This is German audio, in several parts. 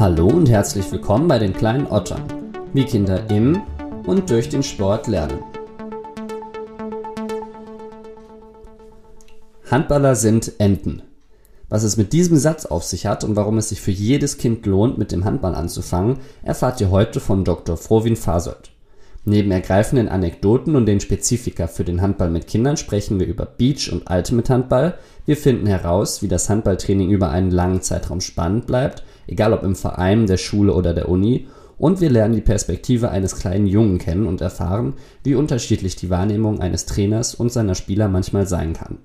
Hallo und herzlich willkommen bei den kleinen Ottern, wie Kinder im und durch den Sport lernen. Handballer sind Enten. Was es mit diesem Satz auf sich hat und warum es sich für jedes Kind lohnt, mit dem Handball anzufangen, erfahrt ihr heute von Dr. Frovin Fasold. Neben ergreifenden Anekdoten und den Spezifika für den Handball mit Kindern sprechen wir über Beach und Ultimate Handball. Wir finden heraus, wie das Handballtraining über einen langen Zeitraum spannend bleibt, egal ob im Verein, der Schule oder der Uni. Und wir lernen die Perspektive eines kleinen Jungen kennen und erfahren, wie unterschiedlich die Wahrnehmung eines Trainers und seiner Spieler manchmal sein kann.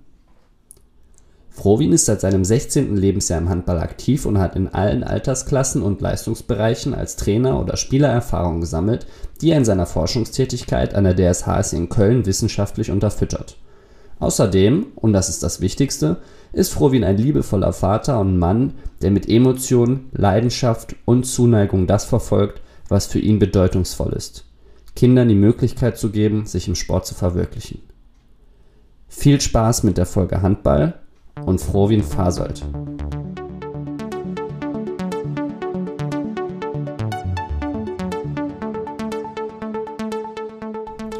Frowin ist seit seinem 16. Lebensjahr im Handball aktiv und hat in allen Altersklassen und Leistungsbereichen als Trainer oder Spieler Erfahrung gesammelt, die er in seiner Forschungstätigkeit an der DSHS in Köln wissenschaftlich unterfüttert. Außerdem, und das ist das Wichtigste, ist Frowin ein liebevoller Vater und Mann, der mit Emotion, Leidenschaft und Zuneigung das verfolgt, was für ihn bedeutungsvoll ist. Kindern die Möglichkeit zu geben, sich im Sport zu verwirklichen. Viel Spaß mit der Folge Handball und Frowin Fasold.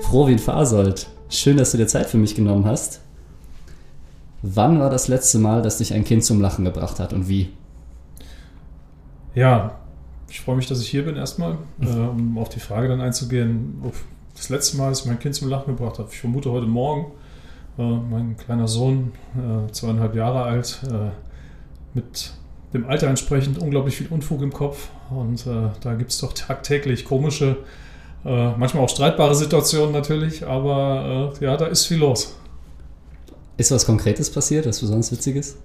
Frowin Fasold, schön, dass du dir Zeit für mich genommen hast. Wann war das letzte Mal, dass dich ein Kind zum Lachen gebracht hat und wie? Ja, ich freue mich, dass ich hier bin erstmal, äh, um auf die Frage dann einzugehen. Das letzte Mal, dass ich mein Kind zum Lachen gebracht habe, ich vermute heute Morgen. Äh, mein kleiner Sohn, äh, zweieinhalb Jahre alt, äh, mit dem Alter entsprechend unglaublich viel Unfug im Kopf. Und da gibt es doch tagtäglich komische, manchmal auch streitbare Situationen natürlich, aber ja, da ist viel los. Ist was Konkretes passiert, was besonders Witziges?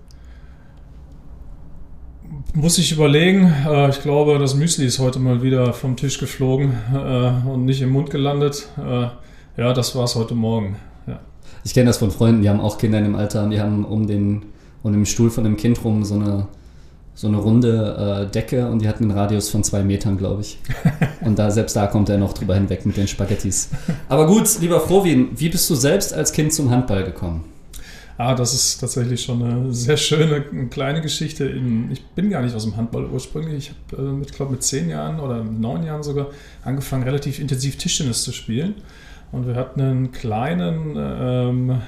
Muss ich überlegen. Ich glaube, das Müsli ist heute mal wieder vom Tisch geflogen und nicht im Mund gelandet. Ja, das war es heute Morgen. Ich kenne das von Freunden, die haben auch Kinder in dem Alter und die haben um den, um den Stuhl von dem Kind rum so eine, so eine runde äh, Decke und die hatten einen Radius von zwei Metern, glaube ich. Und da selbst da kommt er noch drüber hinweg mit den Spaghettis. Aber gut, lieber Frovin, wie bist du selbst als Kind zum Handball gekommen? Ah, das ist tatsächlich schon eine sehr schöne kleine Geschichte. Ich bin gar nicht aus dem Handball ursprünglich. Ich habe äh, mit, glaube mit zehn Jahren oder neun Jahren sogar angefangen, relativ intensiv Tischtennis zu spielen. Und wir hatten einen kleinen ähm,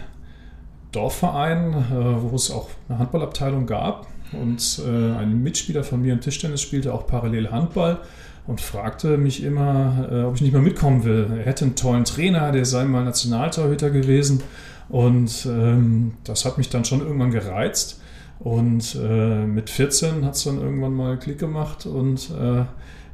Dorfverein, äh, wo es auch eine Handballabteilung gab. Und äh, ein Mitspieler von mir im Tischtennis spielte auch parallel Handball und fragte mich immer, äh, ob ich nicht mehr mitkommen will. Er hätte einen tollen Trainer, der sei mal Nationaltorhüter gewesen. Und ähm, das hat mich dann schon irgendwann gereizt. Und äh, mit 14 hat es dann irgendwann mal Klick gemacht und äh,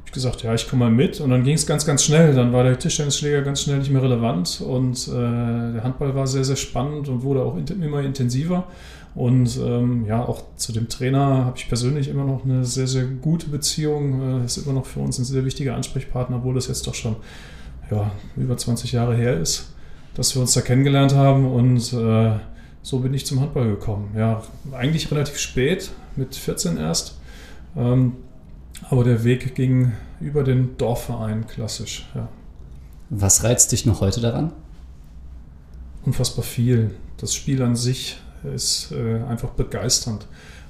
ich gesagt, ja, ich komme mal mit. Und dann ging es ganz, ganz schnell. Dann war der Tischtennisschläger ganz schnell nicht mehr relevant und äh, der Handball war sehr, sehr spannend und wurde auch immer intensiver. Und ähm, ja, auch zu dem Trainer habe ich persönlich immer noch eine sehr, sehr gute Beziehung. Äh, ist immer noch für uns ein sehr wichtiger Ansprechpartner, obwohl das jetzt doch schon ja, über 20 Jahre her ist, dass wir uns da kennengelernt haben. Und äh, so bin ich zum Handball gekommen. Ja, eigentlich relativ spät, mit 14 erst. Ähm, aber der Weg ging über den Dorfverein klassisch. Ja. Was reizt dich noch heute daran? Unfassbar viel. Das Spiel an sich ist äh, einfach begeisternd.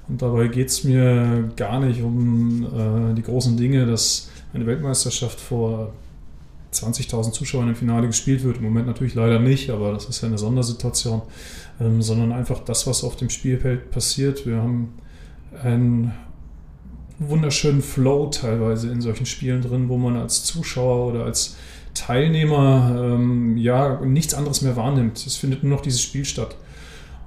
Und dabei geht es mir gar nicht um äh, die großen Dinge, dass eine Weltmeisterschaft vor 20.000 Zuschauern im Finale gespielt wird. Im Moment natürlich leider nicht, aber das ist ja eine Sondersituation. Ähm, sondern einfach das, was auf dem Spielfeld passiert. Wir haben ein wunderschönen Flow teilweise in solchen Spielen drin, wo man als Zuschauer oder als Teilnehmer ähm, ja nichts anderes mehr wahrnimmt. Es findet nur noch dieses Spiel statt.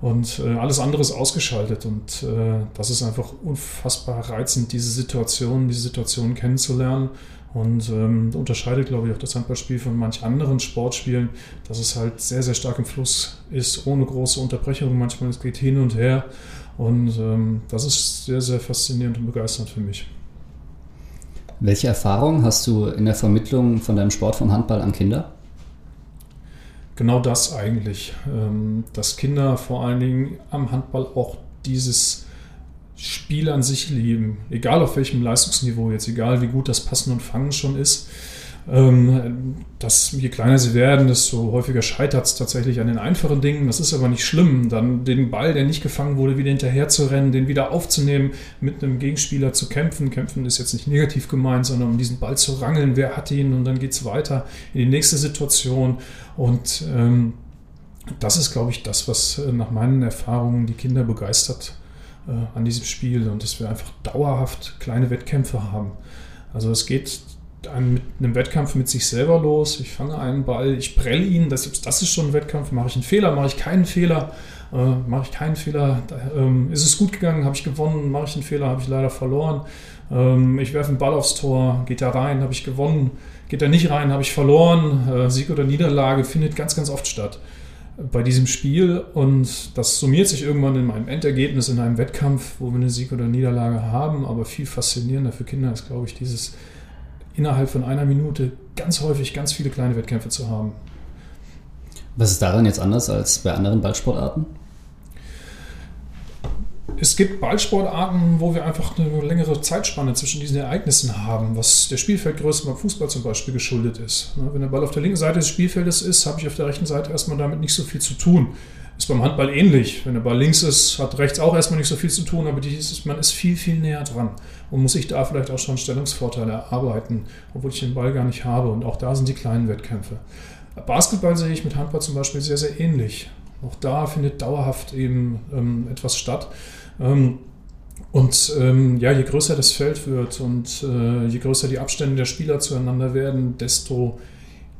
Und äh, alles andere ist ausgeschaltet. Und äh, das ist einfach unfassbar reizend, diese Situation, diese Situation kennenzulernen. Und ähm, unterscheidet, glaube ich, auch das Handballspiel von manch anderen Sportspielen, dass es halt sehr, sehr stark im Fluss ist, ohne große Unterbrechungen. Manchmal es geht hin und her. Und ähm, das ist sehr, sehr faszinierend und begeisternd für mich. Welche Erfahrungen hast du in der Vermittlung von deinem Sport vom Handball an Kinder? Genau das eigentlich. Ähm, dass Kinder vor allen Dingen am Handball auch dieses Spiel an sich lieben. Egal auf welchem Leistungsniveau jetzt, egal wie gut das Passen und Fangen schon ist. Ähm, dass je kleiner sie werden, desto häufiger scheitert es tatsächlich an den einfachen Dingen. Das ist aber nicht schlimm. Dann den Ball, der nicht gefangen wurde, wieder hinterher zu rennen, den wieder aufzunehmen, mit einem Gegenspieler zu kämpfen. Kämpfen ist jetzt nicht negativ gemeint, sondern um diesen Ball zu rangeln. Wer hat ihn? Und dann geht es weiter in die nächste Situation. Und ähm, das ist, glaube ich, das, was äh, nach meinen Erfahrungen die Kinder begeistert äh, an diesem Spiel und dass wir einfach dauerhaft kleine Wettkämpfe haben. Also es geht mit einem Wettkampf mit sich selber los. Ich fange einen Ball, ich prelle ihn, das, das ist schon ein Wettkampf. Mache ich einen Fehler, mache ich keinen Fehler, äh, mache ich keinen Fehler, da, ähm, ist es gut gegangen, habe ich gewonnen, mache ich einen Fehler, habe ich leider verloren. Ähm, ich werfe einen Ball aufs Tor, geht er rein, habe ich gewonnen, geht er nicht rein, habe ich verloren. Äh, Sieg oder Niederlage findet ganz, ganz oft statt bei diesem Spiel. Und das summiert sich irgendwann in meinem Endergebnis in einem Wettkampf, wo wir eine Sieg oder Niederlage haben, aber viel faszinierender für Kinder ist, glaube ich, dieses innerhalb von einer Minute ganz häufig ganz viele kleine Wettkämpfe zu haben. Was ist daran jetzt anders als bei anderen Ballsportarten? Es gibt Ballsportarten, wo wir einfach eine längere Zeitspanne zwischen diesen Ereignissen haben, was der Spielfeldgröße beim Fußball zum Beispiel geschuldet ist. Ne, wenn der Ball auf der linken Seite des Spielfeldes ist, habe ich auf der rechten Seite erstmal damit nicht so viel zu tun. Ist beim Handball ähnlich. Wenn der Ball links ist, hat rechts auch erstmal nicht so viel zu tun, aber ist, man ist viel, viel näher dran und muss sich da vielleicht auch schon Stellungsvorteile erarbeiten, obwohl ich den Ball gar nicht habe. Und auch da sind die kleinen Wettkämpfe. Basketball sehe ich mit Handball zum Beispiel sehr, sehr ähnlich. Auch da findet dauerhaft eben ähm, etwas statt. Ähm, und ähm, ja, je größer das Feld wird und äh, je größer die Abstände der Spieler zueinander werden, desto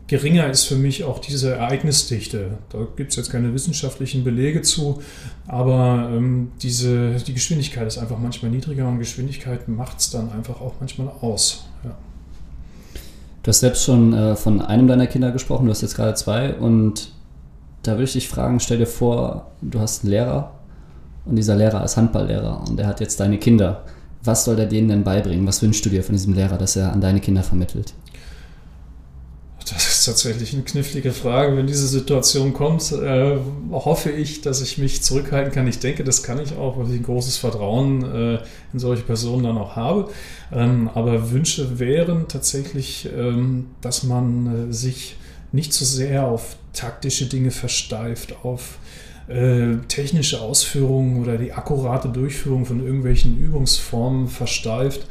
geringer ist für mich auch diese Ereignisdichte. Da gibt es jetzt keine wissenschaftlichen Belege zu, aber ähm, diese, die Geschwindigkeit ist einfach manchmal niedriger und Geschwindigkeit macht es dann einfach auch manchmal aus. Ja. Du hast selbst schon äh, von einem deiner Kinder gesprochen, du hast jetzt gerade zwei und da würde ich dich fragen, stell dir vor, du hast einen Lehrer und dieser Lehrer ist Handballlehrer und der hat jetzt deine Kinder. Was soll er denen denn beibringen? Was wünschst du dir von diesem Lehrer, dass er an deine Kinder vermittelt? Das ist tatsächlich eine knifflige Frage. Wenn diese Situation kommt, äh, hoffe ich, dass ich mich zurückhalten kann. Ich denke, das kann ich auch, weil ich ein großes Vertrauen äh, in solche Personen dann auch habe. Ähm, aber Wünsche wären tatsächlich, ähm, dass man äh, sich nicht so sehr auf taktische Dinge versteift, auf äh, technische Ausführungen oder die akkurate Durchführung von irgendwelchen Übungsformen versteift,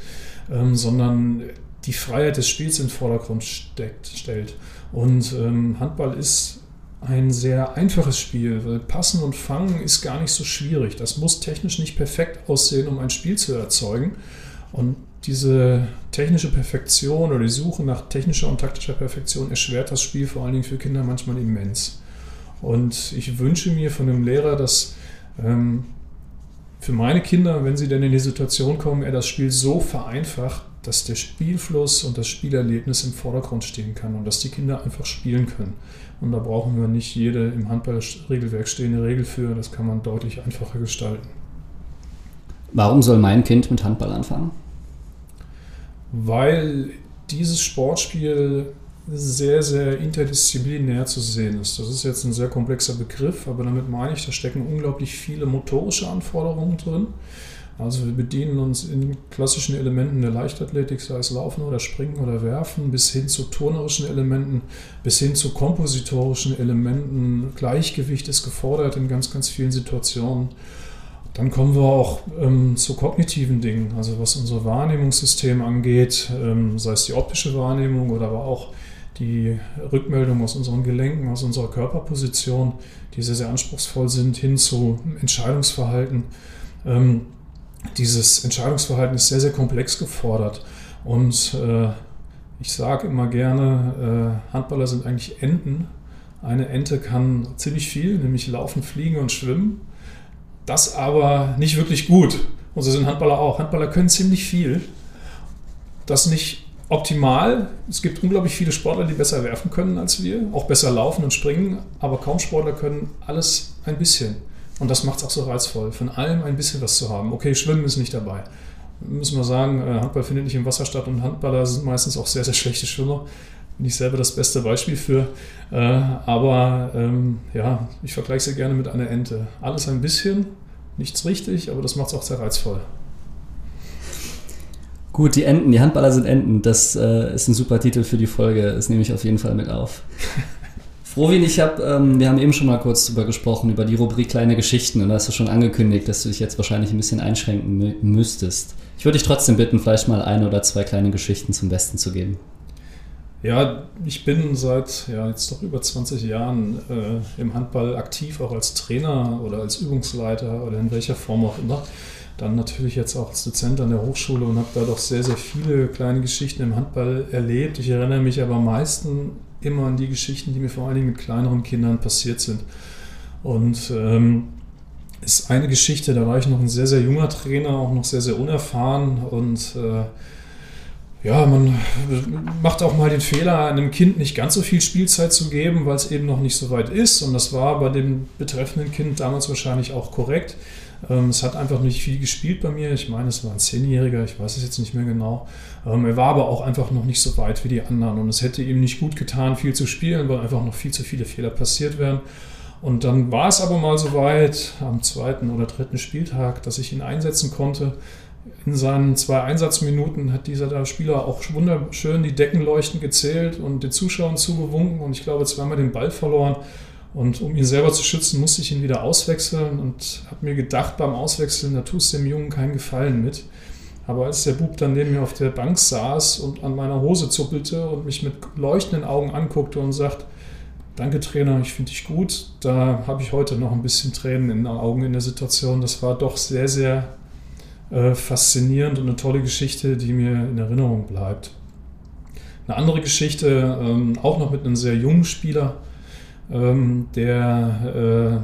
ähm, sondern die Freiheit des Spiels in den Vordergrund steckt, stellt. Und ähm, Handball ist ein sehr einfaches Spiel, weil Passen und Fangen ist gar nicht so schwierig. Das muss technisch nicht perfekt aussehen, um ein Spiel zu erzeugen. Und diese technische Perfektion oder die Suche nach technischer und taktischer Perfektion erschwert das Spiel vor allen Dingen für Kinder manchmal immens. Und ich wünsche mir von dem Lehrer, dass ähm, für meine Kinder, wenn sie denn in die Situation kommen, er das Spiel so vereinfacht, dass der Spielfluss und das Spielerlebnis im Vordergrund stehen kann und dass die Kinder einfach spielen können. Und da brauchen wir nicht jede im Handballregelwerk stehende Regel für, das kann man deutlich einfacher gestalten. Warum soll mein Kind mit Handball anfangen? Weil dieses Sportspiel sehr, sehr interdisziplinär zu sehen ist. Das ist jetzt ein sehr komplexer Begriff, aber damit meine ich, da stecken unglaublich viele motorische Anforderungen drin. Also wir bedienen uns in klassischen Elementen der Leichtathletik, sei es Laufen oder Springen oder Werfen, bis hin zu turnerischen Elementen, bis hin zu kompositorischen Elementen. Gleichgewicht ist gefordert in ganz, ganz vielen Situationen. Dann kommen wir auch ähm, zu kognitiven Dingen, also was unser Wahrnehmungssystem angeht, ähm, sei es die optische Wahrnehmung oder aber auch die Rückmeldung aus unseren Gelenken, aus unserer Körperposition, die sehr, sehr anspruchsvoll sind, hin zu Entscheidungsverhalten. Ähm, dieses Entscheidungsverhalten ist sehr, sehr komplex gefordert. Und äh, ich sage immer gerne, äh, Handballer sind eigentlich Enten. Eine Ente kann ziemlich viel, nämlich laufen, fliegen und schwimmen. Das aber nicht wirklich gut. Und so sind Handballer auch. Handballer können ziemlich viel. Das nicht optimal. Es gibt unglaublich viele Sportler, die besser werfen können als wir, auch besser laufen und springen, aber kaum Sportler können alles ein bisschen. Und das macht es auch so reizvoll, von allem ein bisschen was zu haben. Okay, Schwimmen ist nicht dabei. Müssen wir sagen, äh, Handball findet nicht im Wasser statt und Handballer sind meistens auch sehr, sehr schlechte Schwimmer. Bin ich selber das beste Beispiel für. Äh, aber ähm, ja, ich vergleiche sie gerne mit einer Ente. Alles ein bisschen, nichts richtig, aber das macht es auch sehr reizvoll. Gut, die Enten, die Handballer sind Enten. Das äh, ist ein super Titel für die Folge. Das nehme ich auf jeden Fall mit auf. Frohwin, ich habe, ähm, wir haben eben schon mal kurz drüber gesprochen, über die Rubrik kleine Geschichten und da hast du schon angekündigt, dass du dich jetzt wahrscheinlich ein bisschen einschränken mü müsstest. Ich würde dich trotzdem bitten, vielleicht mal eine oder zwei kleine Geschichten zum Besten zu geben. Ja, ich bin seit ja, jetzt doch über 20 Jahren äh, im Handball aktiv, auch als Trainer oder als Übungsleiter oder in welcher Form auch immer. Dann natürlich jetzt auch als Dozent an der Hochschule und habe da doch sehr, sehr viele kleine Geschichten im Handball erlebt. Ich erinnere mich aber am meisten immer an die Geschichten, die mir vor allen Dingen mit kleineren Kindern passiert sind. Und ähm, ist eine Geschichte, da war ich noch ein sehr, sehr junger Trainer, auch noch sehr, sehr unerfahren und äh, ja, man macht auch mal den Fehler, einem Kind nicht ganz so viel Spielzeit zu geben, weil es eben noch nicht so weit ist. Und das war bei dem betreffenden Kind damals wahrscheinlich auch korrekt. Ähm, es hat einfach nicht viel gespielt bei mir. Ich meine, es war ein Zehnjähriger, ich weiß es jetzt nicht mehr genau. Ähm, er war aber auch einfach noch nicht so weit wie die anderen. Und es hätte ihm nicht gut getan, viel zu spielen, weil einfach noch viel zu viele Fehler passiert wären. Und dann war es aber mal so weit am zweiten oder dritten Spieltag, dass ich ihn einsetzen konnte. In seinen zwei Einsatzminuten hat dieser Spieler auch wunderschön die Deckenleuchten gezählt und den Zuschauern zugewunken und ich glaube zweimal den Ball verloren. Und um ihn selber zu schützen, musste ich ihn wieder auswechseln und habe mir gedacht, beim Auswechseln, da tust du dem Jungen keinen Gefallen mit. Aber als der Bub dann neben mir auf der Bank saß und an meiner Hose zuppelte und mich mit leuchtenden Augen anguckte und sagt, danke Trainer, ich finde dich gut, da habe ich heute noch ein bisschen Tränen in den Augen in der Situation. Das war doch sehr, sehr äh, faszinierend und eine tolle Geschichte, die mir in Erinnerung bleibt. Eine andere Geschichte, ähm, auch noch mit einem sehr jungen Spieler, ähm, der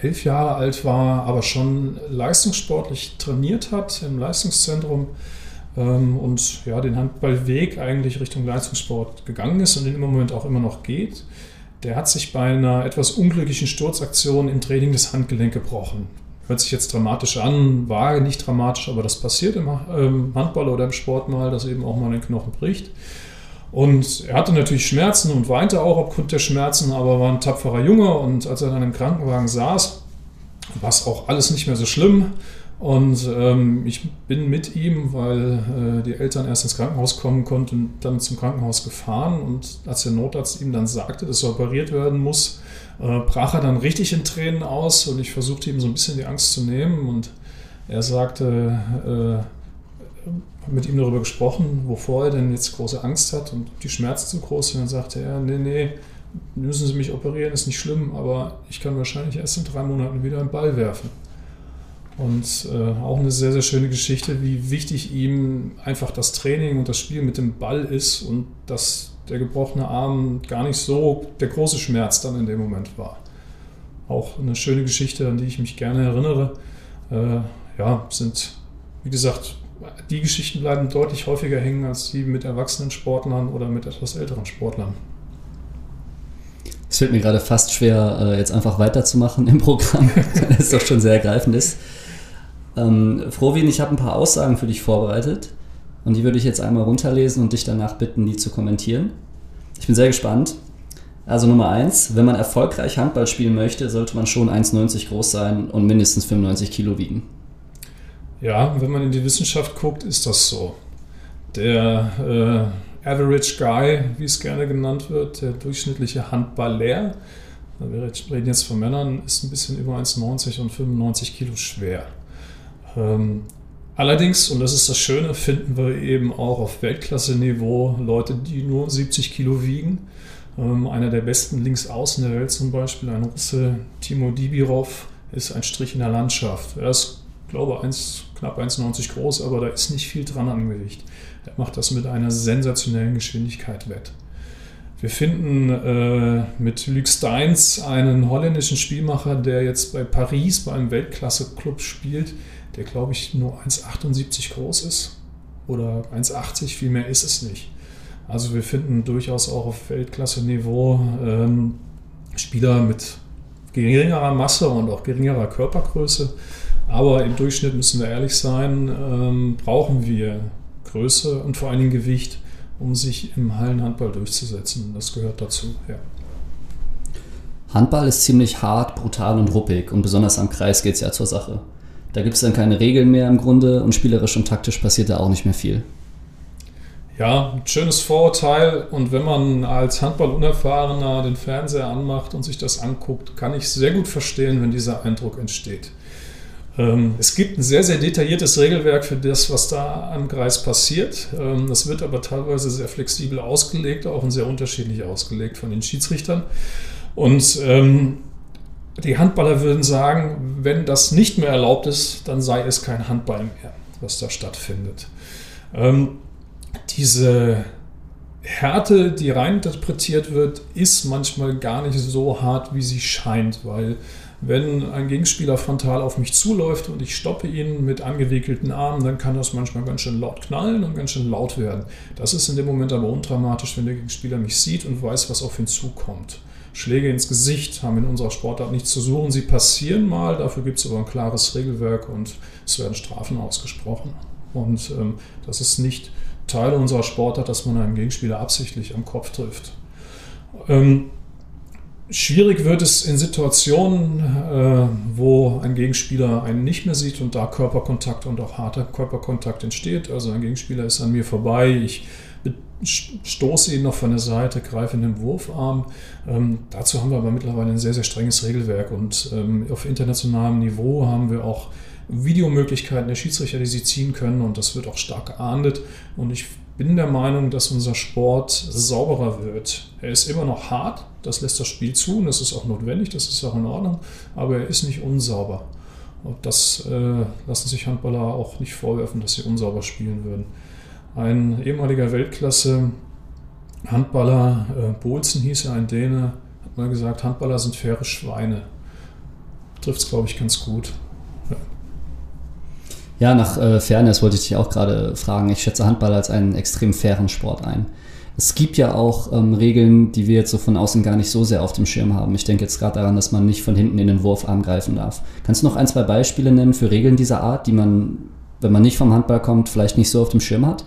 äh, elf Jahre alt war, aber schon leistungssportlich trainiert hat im Leistungszentrum ähm, und ja, den Handballweg eigentlich Richtung Leistungssport gegangen ist und den im Moment auch immer noch geht. Der hat sich bei einer etwas unglücklichen Sturzaktion im Training das Handgelenk gebrochen. Hört sich jetzt dramatisch an, war nicht dramatisch, aber das passiert im ähm, Handball oder im Sport mal, dass eben auch mal ein Knochen bricht. Und er hatte natürlich Schmerzen und weinte auch aufgrund der Schmerzen, aber war ein tapferer Junge und als er dann im Krankenwagen saß, war es auch alles nicht mehr so schlimm. Und ähm, ich bin mit ihm, weil äh, die Eltern erst ins Krankenhaus kommen konnten, dann zum Krankenhaus gefahren. Und als der Notarzt ihm dann sagte, dass er operiert werden muss, äh, brach er dann richtig in Tränen aus. Und ich versuchte ihm so ein bisschen die Angst zu nehmen. Und er sagte, äh, mit ihm darüber gesprochen, wovor er denn jetzt große Angst hat und die Schmerzen zu groß sind. Dann sagte er, nee, nee, müssen Sie mich operieren, ist nicht schlimm, aber ich kann wahrscheinlich erst in drei Monaten wieder einen Ball werfen. Und äh, auch eine sehr, sehr schöne Geschichte, wie wichtig ihm einfach das Training und das Spiel mit dem Ball ist und dass der gebrochene Arm gar nicht so der große Schmerz dann in dem Moment war. Auch eine schöne Geschichte, an die ich mich gerne erinnere. Äh, ja, sind, wie gesagt, die Geschichten bleiben deutlich häufiger hängen als die mit erwachsenen Sportlern oder mit etwas älteren Sportlern. Es fällt mir gerade fast schwer, äh, jetzt einfach weiterzumachen im Programm, weil es doch schon sehr ergreifend ist. Ähm, Frohwin, ich habe ein paar Aussagen für dich vorbereitet und die würde ich jetzt einmal runterlesen und dich danach bitten, die zu kommentieren. Ich bin sehr gespannt. Also Nummer eins: wenn man erfolgreich Handball spielen möchte, sollte man schon 1,90 groß sein und mindestens 95 Kilo wiegen. Ja, wenn man in die Wissenschaft guckt, ist das so. Der äh, Average Guy, wie es gerne genannt wird, der durchschnittliche Handballer, wir reden jetzt von Männern, ist ein bisschen über 1,90 und 95 Kilo schwer. Ähm, allerdings, und das ist das Schöne, finden wir eben auch auf Weltklasse-Niveau Leute, die nur 70 Kilo wiegen. Ähm, einer der besten Linksaußen der Welt zum Beispiel, ein Russe, Timo Dibirov, ist ein Strich in der Landschaft. Er ist, glaube ich, 1, knapp 1,90 groß, aber da ist nicht viel dran an Gewicht. Er macht das mit einer sensationellen Geschwindigkeit wett. Wir finden äh, mit Luc Steins einen holländischen Spielmacher, der jetzt bei Paris bei einem Weltklasse-Club spielt, der glaube ich nur 1,78 groß ist oder 1,80, viel mehr ist es nicht. Also wir finden durchaus auch auf Weltklasse-Niveau ähm, Spieler mit geringerer Masse und auch geringerer Körpergröße. Aber im Durchschnitt müssen wir ehrlich sein, ähm, brauchen wir Größe und vor allen Dingen Gewicht, um sich im Hallenhandball durchzusetzen. Das gehört dazu, ja. Handball ist ziemlich hart, brutal und ruppig und besonders am Kreis geht es ja zur Sache. Da gibt es dann keine Regeln mehr im Grunde und spielerisch und taktisch passiert da auch nicht mehr viel. Ja, ein schönes Vorurteil. Und wenn man als Handballunerfahrener den Fernseher anmacht und sich das anguckt, kann ich sehr gut verstehen, wenn dieser Eindruck entsteht. Ähm, es gibt ein sehr, sehr detailliertes Regelwerk für das, was da am Kreis passiert. Ähm, das wird aber teilweise sehr flexibel ausgelegt, auch und sehr unterschiedlich ausgelegt von den Schiedsrichtern. Und ähm, die Handballer würden sagen, wenn das nicht mehr erlaubt ist, dann sei es kein Handball mehr, was da stattfindet. Diese Härte, die reininterpretiert wird, ist manchmal gar nicht so hart, wie sie scheint, weil wenn ein Gegenspieler frontal auf mich zuläuft und ich stoppe ihn mit angewickelten Armen, dann kann das manchmal ganz schön laut knallen und ganz schön laut werden. Das ist in dem Moment aber undramatisch, wenn der Gegenspieler mich sieht und weiß, was auf ihn zukommt. Schläge ins Gesicht haben in unserer Sportart nichts zu suchen. Sie passieren mal, dafür gibt es aber ein klares Regelwerk und es werden Strafen ausgesprochen. Und ähm, das ist nicht Teil unserer Sportart, dass man einen Gegenspieler absichtlich am Kopf trifft. Ähm, schwierig wird es in Situationen, äh, wo ein Gegenspieler einen nicht mehr sieht und da Körperkontakt und auch harter Körperkontakt entsteht. Also ein Gegenspieler ist an mir vorbei, ich stoße ihn noch von der Seite, greife in den Wurfarm. Ähm, dazu haben wir aber mittlerweile ein sehr, sehr strenges Regelwerk und ähm, auf internationalem Niveau haben wir auch Videomöglichkeiten der Schiedsrichter, die sie ziehen können und das wird auch stark geahndet und ich bin der Meinung, dass unser Sport sauberer wird. Er ist immer noch hart, das lässt das Spiel zu und das ist auch notwendig, das ist auch in Ordnung, aber er ist nicht unsauber. Und das äh, lassen sich Handballer auch nicht vorwerfen, dass sie unsauber spielen würden. Ein ehemaliger Weltklasse Handballer, äh, Bolzen hieß er, ein Däne, hat mal gesagt, Handballer sind faire Schweine. Trifft es, glaube ich, ganz gut. Ja, nach äh, Fairness wollte ich dich auch gerade fragen. Ich schätze Handball als einen extrem fairen Sport ein. Es gibt ja auch ähm, Regeln, die wir jetzt so von außen gar nicht so sehr auf dem Schirm haben. Ich denke jetzt gerade daran, dass man nicht von hinten in den Wurfarm greifen darf. Kannst du noch ein, zwei Beispiele nennen für Regeln dieser Art, die man, wenn man nicht vom Handball kommt, vielleicht nicht so auf dem Schirm hat?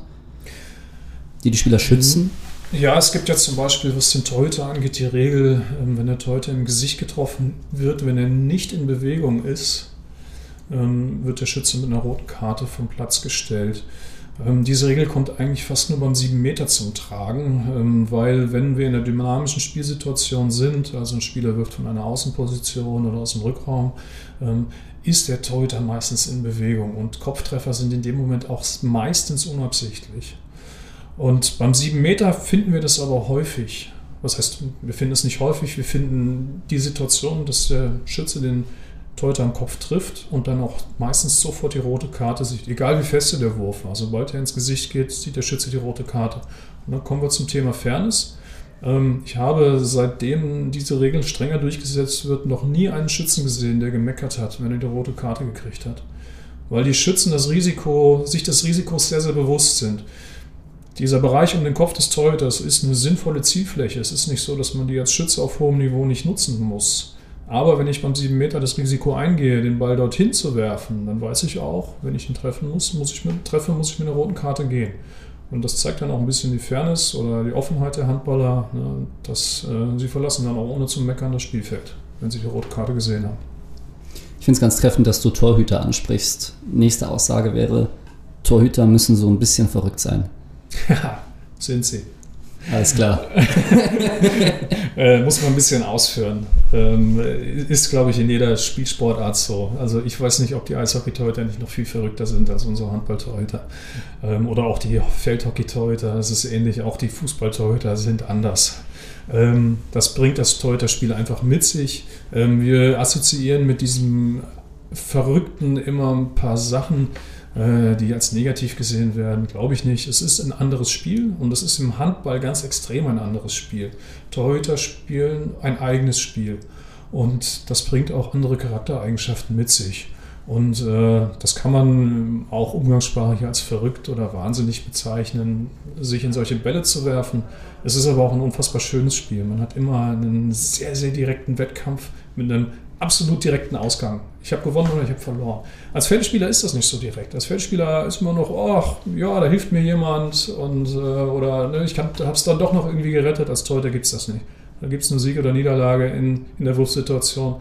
die die Spieler schützen? Ja, es gibt ja zum Beispiel, was den Torhüter angeht, die Regel, ähm, wenn der Torhüter im Gesicht getroffen wird, wenn er nicht in Bewegung ist, ähm, wird der Schütze mit einer roten Karte vom Platz gestellt. Ähm, diese Regel kommt eigentlich fast nur beim 7 Meter zum Tragen, weil wenn wir in einer dynamischen Spielsituation sind, also ein Spieler wirft von einer Außenposition oder aus dem Rückraum, ist der Torhüter meistens in Bewegung und Kopftreffer sind in dem Moment auch meistens unabsichtlich. Und beim 7 Meter finden wir das aber häufig. Was heißt, wir finden es nicht häufig, wir finden die Situation, dass der Schütze den Torhüter am Kopf trifft und dann auch meistens sofort die rote Karte sieht, egal wie feste der Wurf war. Sobald er ins Gesicht geht, sieht der Schütze die rote Karte. Und dann kommen wir zum Thema Fairness. Ähm, ich habe seitdem diese Regel strenger durchgesetzt wird, noch nie einen Schützen gesehen, der gemeckert hat, wenn er die rote Karte gekriegt hat. Weil die Schützen das Risiko, sich des Risikos sehr, sehr bewusst sind. Dieser Bereich um den Kopf des Torhüters ist eine sinnvolle Zielfläche. Es ist nicht so, dass man die als Schütze auf hohem Niveau nicht nutzen muss. Aber wenn ich beim 7 Meter das Risiko eingehe, den Ball dorthin zu werfen, dann weiß ich auch, wenn ich ihn treffen muss, muss ich mit, treffe, muss ich mit einer roten Karte gehen. Und das zeigt dann auch ein bisschen die Fairness oder die Offenheit der Handballer, ne, dass äh, sie verlassen dann auch ohne zu meckern das Spielfeld, wenn sie die rote Karte gesehen haben. Ich finde es ganz treffend, dass du Torhüter ansprichst. Nächste Aussage wäre, Torhüter müssen so ein bisschen verrückt sein. Ja, sind sie. Alles klar. äh, muss man ein bisschen ausführen. Ähm, ist, glaube ich, in jeder Spielsportart so. Also ich weiß nicht, ob die Eishockey-Torhüter nicht noch viel verrückter sind als unsere Handball-Torhüter. Ähm, oder auch die Feldhockey-Torhüter, das ist ähnlich. Auch die Fußball-Torhüter sind anders. Ähm, das bringt das Torhüter-Spiel einfach mit sich. Ähm, wir assoziieren mit diesem Verrückten immer ein paar Sachen, die als negativ gesehen werden, glaube ich nicht. Es ist ein anderes Spiel und es ist im Handball ganz extrem ein anderes Spiel. Torhüter spielen ein eigenes Spiel und das bringt auch andere Charaktereigenschaften mit sich. Und äh, das kann man auch umgangssprachlich als verrückt oder wahnsinnig bezeichnen, sich in solche Bälle zu werfen. Es ist aber auch ein unfassbar schönes Spiel. Man hat immer einen sehr, sehr direkten Wettkampf mit einem absolut direkten Ausgang. Ich habe gewonnen oder ich habe verloren. Als Feldspieler ist das nicht so direkt. Als Feldspieler ist man noch, ach, ja, da hilft mir jemand und äh, oder ne, ich habe es dann doch noch irgendwie gerettet. Als Torhüter gibt es das nicht. Da gibt es eine Sieg oder Niederlage in, in der Wurfsituation.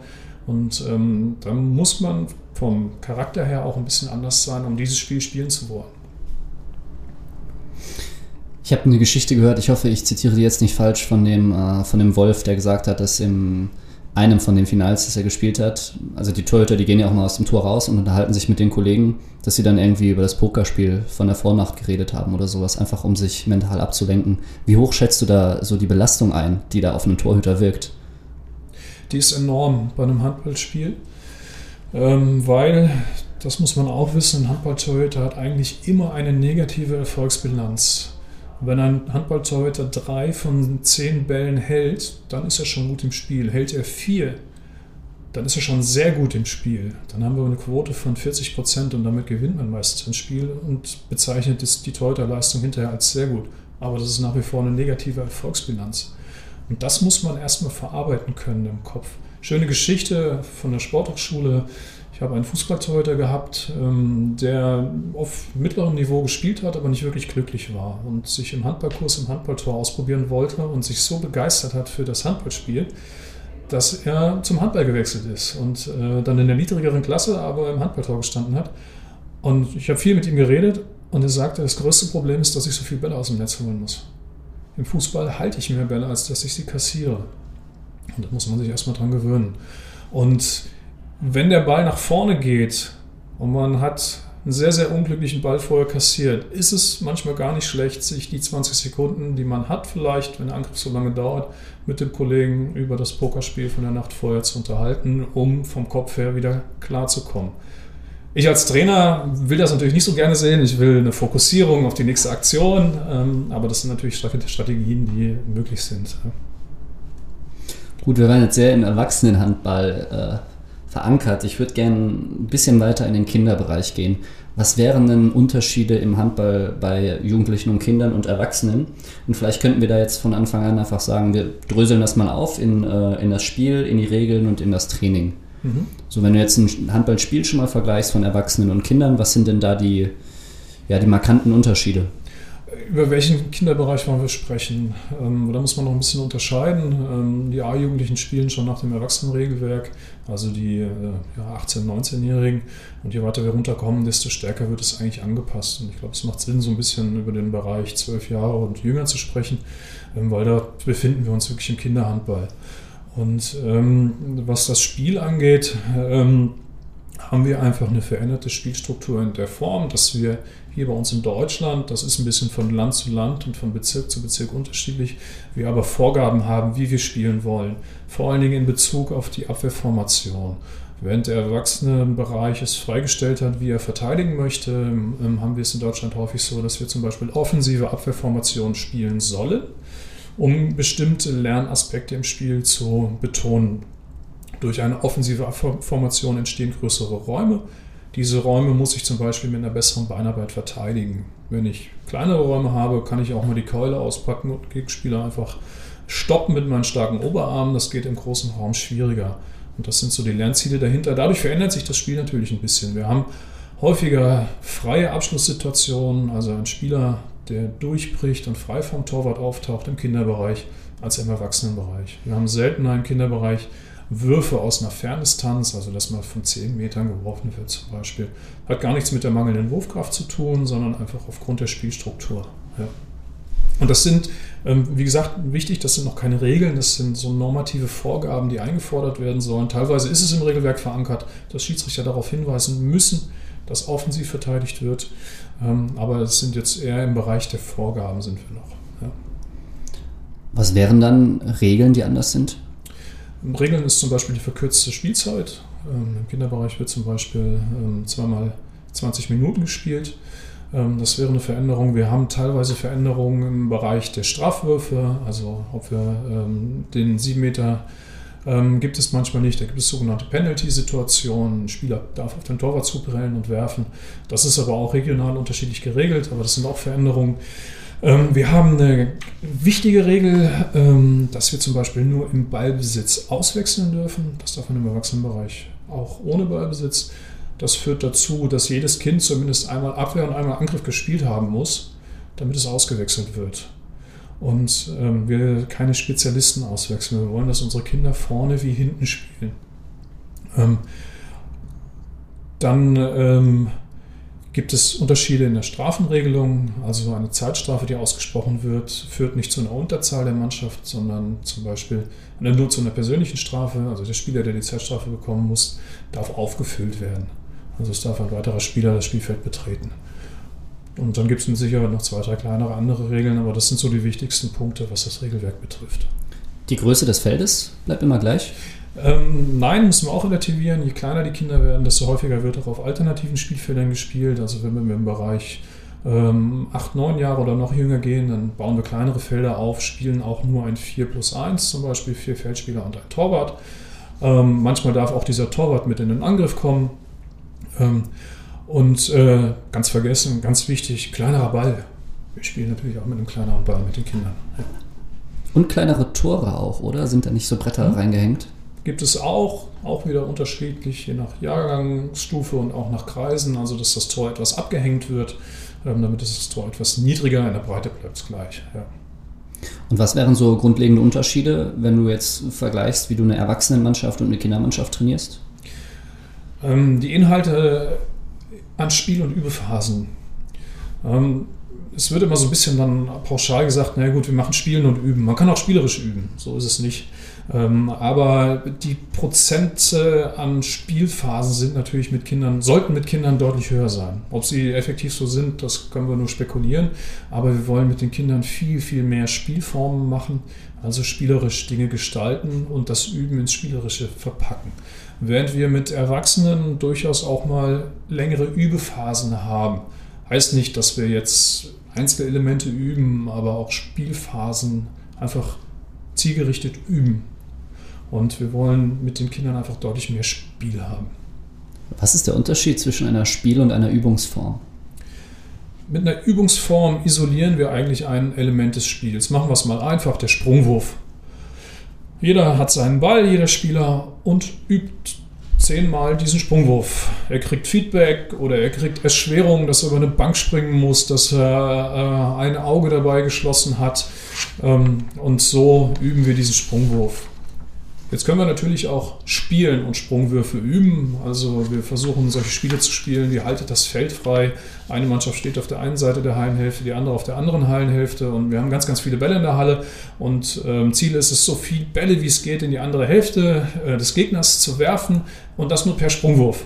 Und ähm, da muss man vom Charakter her auch ein bisschen anders sein, um dieses Spiel spielen zu wollen. Ich habe eine Geschichte gehört, ich hoffe, ich zitiere die jetzt nicht falsch, von dem, äh, von dem Wolf, der gesagt hat, dass im einem von den Finals, das er gespielt hat, also die Torhüter, die gehen ja auch mal aus dem Tor raus und unterhalten sich mit den Kollegen, dass sie dann irgendwie über das Pokerspiel von der Vornacht geredet haben oder sowas, einfach um sich mental abzulenken. Wie hoch schätzt du da so die Belastung ein, die da auf einen Torhüter wirkt? Die ist enorm bei einem Handballspiel, ähm, weil, das muss man auch wissen, ein Handballtorhüter hat eigentlich immer eine negative Erfolgsbilanz. Wenn ein Handballtorhüter drei von zehn Bällen hält, dann ist er schon gut im Spiel. Hält er vier, dann ist er schon sehr gut im Spiel. Dann haben wir eine Quote von 40 Prozent und damit gewinnt man meistens ein Spiel und bezeichnet die Torhüterleistung hinterher als sehr gut. Aber das ist nach wie vor eine negative Erfolgsbilanz. Und das muss man erstmal verarbeiten können im Kopf. Schöne Geschichte von der Sporthochschule ich habe einen Fußballtorhüter gehabt, ähm, der auf mittlerem Niveau gespielt hat, aber nicht wirklich glücklich war und sich im Handballkurs im Handballtor ausprobieren wollte und sich so begeistert hat für das Handballspiel, dass er zum Handball gewechselt ist und äh, dann in der niedrigeren Klasse aber im Handballtor gestanden hat. Und ich habe viel mit ihm geredet und er sagte, das größte Problem ist, dass ich so viele Bälle aus dem Netz holen muss. Im Fußball halte ich mehr Bälle, als dass ich sie kassiere. Und da muss man sich erstmal dran gewöhnen. Und wenn der Ball nach vorne geht und man hat einen sehr, sehr unglücklichen Ball vorher kassiert, ist es manchmal gar nicht schlecht, sich die 20 Sekunden, die man hat, vielleicht, wenn der Angriff so lange dauert, mit dem Kollegen über das Pokerspiel von der Nacht vorher zu unterhalten, um vom Kopf her wieder klarzukommen. Ich als Trainer will das natürlich nicht so gerne sehen. Ich will eine Fokussierung auf die nächste Aktion, ähm, aber das sind natürlich Strategien, die möglich sind. Gut, wir waren jetzt sehr im Erwachsenenhandball äh, verankert. Ich würde gerne ein bisschen weiter in den Kinderbereich gehen. Was wären denn Unterschiede im Handball bei Jugendlichen und Kindern und Erwachsenen? Und vielleicht könnten wir da jetzt von Anfang an einfach sagen, wir dröseln das mal auf in, äh, in das Spiel, in die Regeln und in das Training. Mhm. So, wenn du jetzt ein Handballspiel schon mal vergleichst von Erwachsenen und Kindern, was sind denn da die, ja, die markanten Unterschiede? Über welchen Kinderbereich wollen wir sprechen? Ähm, da muss man noch ein bisschen unterscheiden. Ähm, die A-Jugendlichen spielen schon nach dem Erwachsenenregelwerk, also die äh, ja, 18-, 19-Jährigen. Und je weiter wir runterkommen, desto stärker wird es eigentlich angepasst. Und ich glaube, es macht Sinn, so ein bisschen über den Bereich 12 Jahre und jünger zu sprechen, ähm, weil da befinden wir uns wirklich im Kinderhandball. Und ähm, was das Spiel angeht, ähm, haben wir einfach eine veränderte Spielstruktur in der Form, dass wir hier bei uns in Deutschland, das ist ein bisschen von Land zu Land und von Bezirk zu Bezirk unterschiedlich, wir aber Vorgaben haben, wie wir spielen wollen. Vor allen Dingen in Bezug auf die Abwehrformation. Während der Erwachsenenbereich es freigestellt hat, wie er verteidigen möchte, ähm, haben wir es in Deutschland häufig so, dass wir zum Beispiel offensive Abwehrformationen spielen sollen, um bestimmte Lernaspekte im Spiel zu betonen. Durch eine offensive Abwehrformation entstehen größere Räume, diese Räume muss ich zum Beispiel mit einer besseren Beinarbeit verteidigen. Wenn ich kleinere Räume habe, kann ich auch mal die Keule auspacken und Gegenspieler einfach stoppen mit meinen starken Oberarmen. Das geht im großen Raum schwieriger. Und das sind so die Lernziele dahinter. Dadurch verändert sich das Spiel natürlich ein bisschen. Wir haben häufiger freie Abschlusssituationen, also ein Spieler, der durchbricht und frei vom Torwart auftaucht im Kinderbereich als im Erwachsenenbereich. Wir haben seltener im Kinderbereich Würfe aus einer Ferndistanz, also dass man von 10 Metern geworfen wird zum Beispiel, hat gar nichts mit der mangelnden Wurfkraft zu tun, sondern einfach aufgrund der Spielstruktur. Ja. Und das sind, ähm, wie gesagt, wichtig, das sind noch keine Regeln, das sind so normative Vorgaben, die eingefordert werden sollen. Teilweise ist es im Regelwerk verankert, dass Schiedsrichter darauf hinweisen müssen, dass offensiv verteidigt wird. Ähm, aber es sind jetzt eher im Bereich der Vorgaben sind wir noch. Ja. Was wären dann Regeln, die anders sind? Regeln ist zum Beispiel die verkürzte Spielzeit. Ähm, Im Kinderbereich wird zum Beispiel ähm, zweimal 20 Minuten gespielt. Ähm, das wäre eine Veränderung. Wir haben teilweise Veränderungen im Bereich der Strafwürfe, also ob wir den 7 Meter gibt es manchmal nicht. Da gibt es sogenannte Penalty-Situationen. Ein Spieler darf auf den Torwart zuprellen und werfen. Das ist aber auch regional unterschiedlich geregelt, aber das sind auch Veränderungen. Ähm, wir haben eine wichtige Regel, ähm, dass wir zum Beispiel nur im Ballbesitz auswechseln dürfen. Das darf man im Erwachsenenbereich auch ohne Ballbesitz. Das führt dazu, dass jedes Kind zumindest einmal Abwehr und einmal Angriff gespielt haben muss, damit es ausgewechselt wird. Und ähm, wir keine Spezialisten auswechseln. Wir wollen, dass unsere Kinder vorne wie hinten spielen. Dann gibt es Unterschiede in der Strafenregelung. Also eine Zeitstrafe, die ausgesprochen wird, führt nicht zu einer Unterzahl der Mannschaft, sondern zum Beispiel nur zu einer persönlichen Strafe. Also der Spieler, der die Zeitstrafe bekommen muss, darf aufgefüllt werden. Also es darf ein weiterer Spieler das Spielfeld betreten. Und dann gibt es mit Sicherheit noch zwei, drei kleinere andere Regeln, aber das sind so die wichtigsten Punkte, was das Regelwerk betrifft. Die Größe des Feldes bleibt immer gleich? Ähm, nein, müssen wir auch relativieren. Je kleiner die Kinder werden, desto häufiger wird auch auf alternativen Spielfeldern gespielt. Also wenn wir im Bereich ähm, 8, 9 Jahre oder noch jünger gehen, dann bauen wir kleinere Felder auf, spielen auch nur ein 4 plus 1, zum Beispiel vier Feldspieler und ein Torwart. Ähm, manchmal darf auch dieser Torwart mit in den Angriff kommen. Ähm, und äh, ganz vergessen, ganz wichtig, kleinerer Ball. Wir spielen natürlich auch mit einem kleineren Ball mit den Kindern. Ja. Und kleinere Tore auch, oder? Sind da nicht so Bretter mhm. reingehängt? Gibt es auch, auch wieder unterschiedlich, je nach Jahrgangsstufe und auch nach Kreisen, also dass das Tor etwas abgehängt wird, ähm, damit das Tor etwas niedriger in der Breite bleibt gleich. Ja. Und was wären so grundlegende Unterschiede, wenn du jetzt vergleichst, wie du eine Erwachsenenmannschaft und eine Kindermannschaft trainierst? Ähm, die Inhalte an Spiel- und Übephasen. Ähm, es wird immer so ein bisschen dann pauschal gesagt, na gut, wir machen Spielen und Üben. Man kann auch spielerisch üben, so ist es nicht. Ähm, aber die Prozente an Spielphasen sind natürlich mit Kindern, sollten mit Kindern deutlich höher sein. Ob sie effektiv so sind, das können wir nur spekulieren. Aber wir wollen mit den Kindern viel, viel mehr Spielformen machen, also spielerisch Dinge gestalten und das Üben ins Spielerische verpacken. Während wir mit Erwachsenen durchaus auch mal längere Übephasen haben. Heißt nicht, dass wir jetzt Einzelelemente üben, aber auch Spielphasen einfach zielgerichtet üben. Und wir wollen mit den Kindern einfach deutlich mehr Spiel haben. Was ist der Unterschied zwischen einer Spiel- und einer Übungsform? Mit einer Übungsform isolieren wir eigentlich ein Element des Spiels. Machen wir es mal einfach, der Sprungwurf. Jeder hat seinen Ball, jeder Spieler, und übt zehnmal diesen Sprungwurf. Er kriegt Feedback oder er kriegt Erschwerung, dass er über eine Bank springen muss, dass er äh, ein Auge dabei geschlossen hat. Ähm, und so üben wir diesen Sprungwurf. Jetzt können wir natürlich auch spielen und Sprungwürfe üben. Also wir versuchen solche Spiele zu spielen, wie haltet das Feld frei. Eine Mannschaft steht auf der einen Seite der Hallenhälfte, die andere auf der anderen Hallenhälfte und wir haben ganz, ganz viele Bälle in der Halle und ähm, Ziel ist es, so viele Bälle wie es geht in die andere Hälfte äh, des Gegners zu werfen und das nur per Sprungwurf.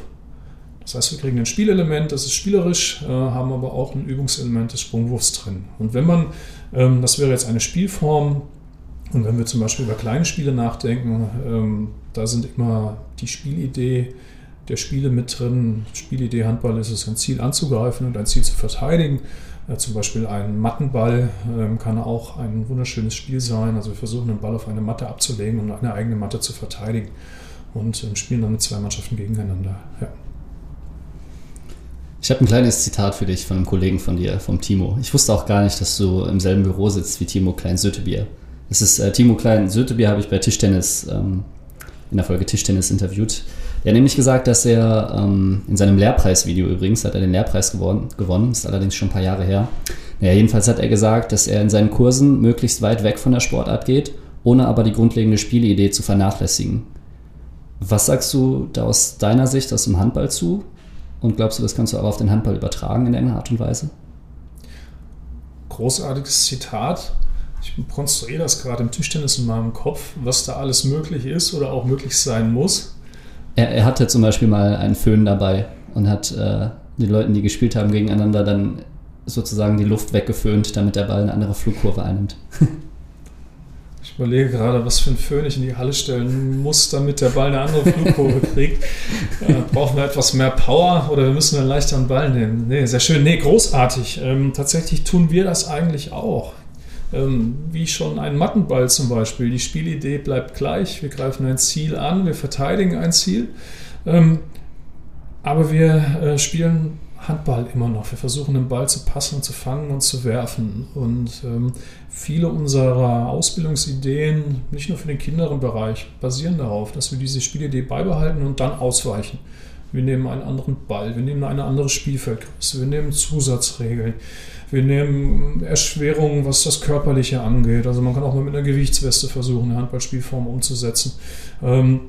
Das heißt, wir kriegen ein Spielelement, das ist spielerisch, äh, haben aber auch ein Übungselement des Sprungwurfs drin. Und wenn man, ähm, das wäre jetzt eine Spielform, und wenn wir zum Beispiel über kleine Spiele nachdenken, ähm, da sind immer die Spielidee der Spiele mit drin. Spielidee Handball ist es, ein Ziel anzugreifen und ein Ziel zu verteidigen. Äh, zum Beispiel ein Mattenball ähm, kann auch ein wunderschönes Spiel sein. Also wir versuchen den Ball auf eine Matte abzulegen und eine eigene Matte zu verteidigen und ähm, spielen dann mit zwei Mannschaften gegeneinander. Ja. Ich habe ein kleines Zitat für dich von einem Kollegen von dir, vom Timo. Ich wusste auch gar nicht, dass du im selben Büro sitzt wie Timo Klein-Sötebier. Das ist äh, Timo Klein-Sötebier, habe ich bei Tischtennis, ähm, in der Folge Tischtennis interviewt. Er hat nämlich gesagt, dass er ähm, in seinem Lehrpreisvideo übrigens, hat er den Lehrpreis gewonnen, gewonnen, ist allerdings schon ein paar Jahre her. Naja, jedenfalls hat er gesagt, dass er in seinen Kursen möglichst weit weg von der Sportart geht, ohne aber die grundlegende Spielidee zu vernachlässigen. Was sagst du da aus deiner Sicht aus dem Handball zu? Und glaubst du, das kannst du auch auf den Handball übertragen in irgendeiner Art und Weise? Großartiges Zitat. Ich konstruiere das gerade im Tischtennis in meinem Kopf, was da alles möglich ist oder auch möglich sein muss. Er, er hatte zum Beispiel mal einen Föhn dabei und hat äh, den Leuten, die gespielt haben, gegeneinander dann sozusagen die Luft weggeföhnt, damit der Ball eine andere Flugkurve einnimmt. Ich überlege gerade, was für ein Föhn ich in die Halle stellen muss, damit der Ball eine andere Flugkurve kriegt. Äh, brauchen wir etwas mehr Power oder wir müssen einen leichteren Ball nehmen? Nee, sehr schön. Nee, großartig. Ähm, tatsächlich tun wir das eigentlich auch. Ähm, wie schon ein Mattenball zum Beispiel. Die Spielidee bleibt gleich. Wir greifen ein Ziel an, wir verteidigen ein Ziel. Ähm, aber wir äh, spielen Handball immer noch. Wir versuchen den Ball zu passen und zu fangen und zu werfen. Und ähm, viele unserer Ausbildungsideen, nicht nur für den Kinderenbereich, basieren darauf, dass wir diese Spielidee beibehalten und dann ausweichen. Wir nehmen einen anderen Ball, wir nehmen eine andere Spielfeldgröße, wir nehmen Zusatzregeln. Wir nehmen Erschwerungen, was das Körperliche angeht. Also man kann auch mal mit einer Gewichtsweste versuchen, eine Handballspielform umzusetzen. Ähm,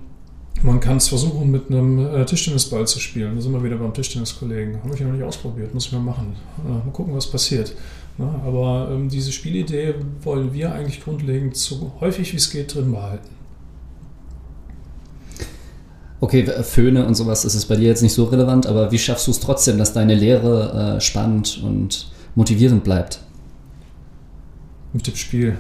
Man kann es versuchen, mit einem äh, Tischtennisball zu spielen. Da sind wir wieder beim Tischtenniskollegen. Habe ich noch nicht ausprobiert, muss ich mal machen. Äh, mal gucken, was passiert. Ne? Aber ähm, diese Spielidee wollen wir eigentlich grundlegend so häufig wie es geht drin behalten. Okay, Föhne und sowas ist es bei dir jetzt nicht so relevant, aber wie schaffst du es trotzdem, dass deine Lehre äh, spannend und motivierend bleibt? Mit dem Spiel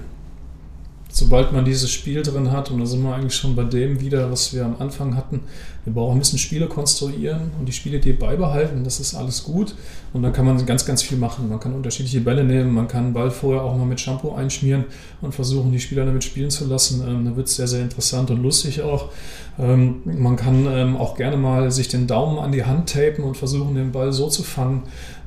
sobald man dieses Spiel drin hat, und da sind wir eigentlich schon bei dem wieder, was wir am Anfang hatten, wir brauchen müssen Spiele konstruieren und die Spielidee beibehalten, das ist alles gut. Und dann kann man ganz, ganz viel machen. Man kann unterschiedliche Bälle nehmen, man kann den Ball vorher auch mal mit Shampoo einschmieren und versuchen, die Spieler damit spielen zu lassen. Ähm, da wird es sehr, sehr interessant und lustig auch. Ähm, man kann ähm, auch gerne mal sich den Daumen an die Hand tapen und versuchen, den Ball so zu fangen.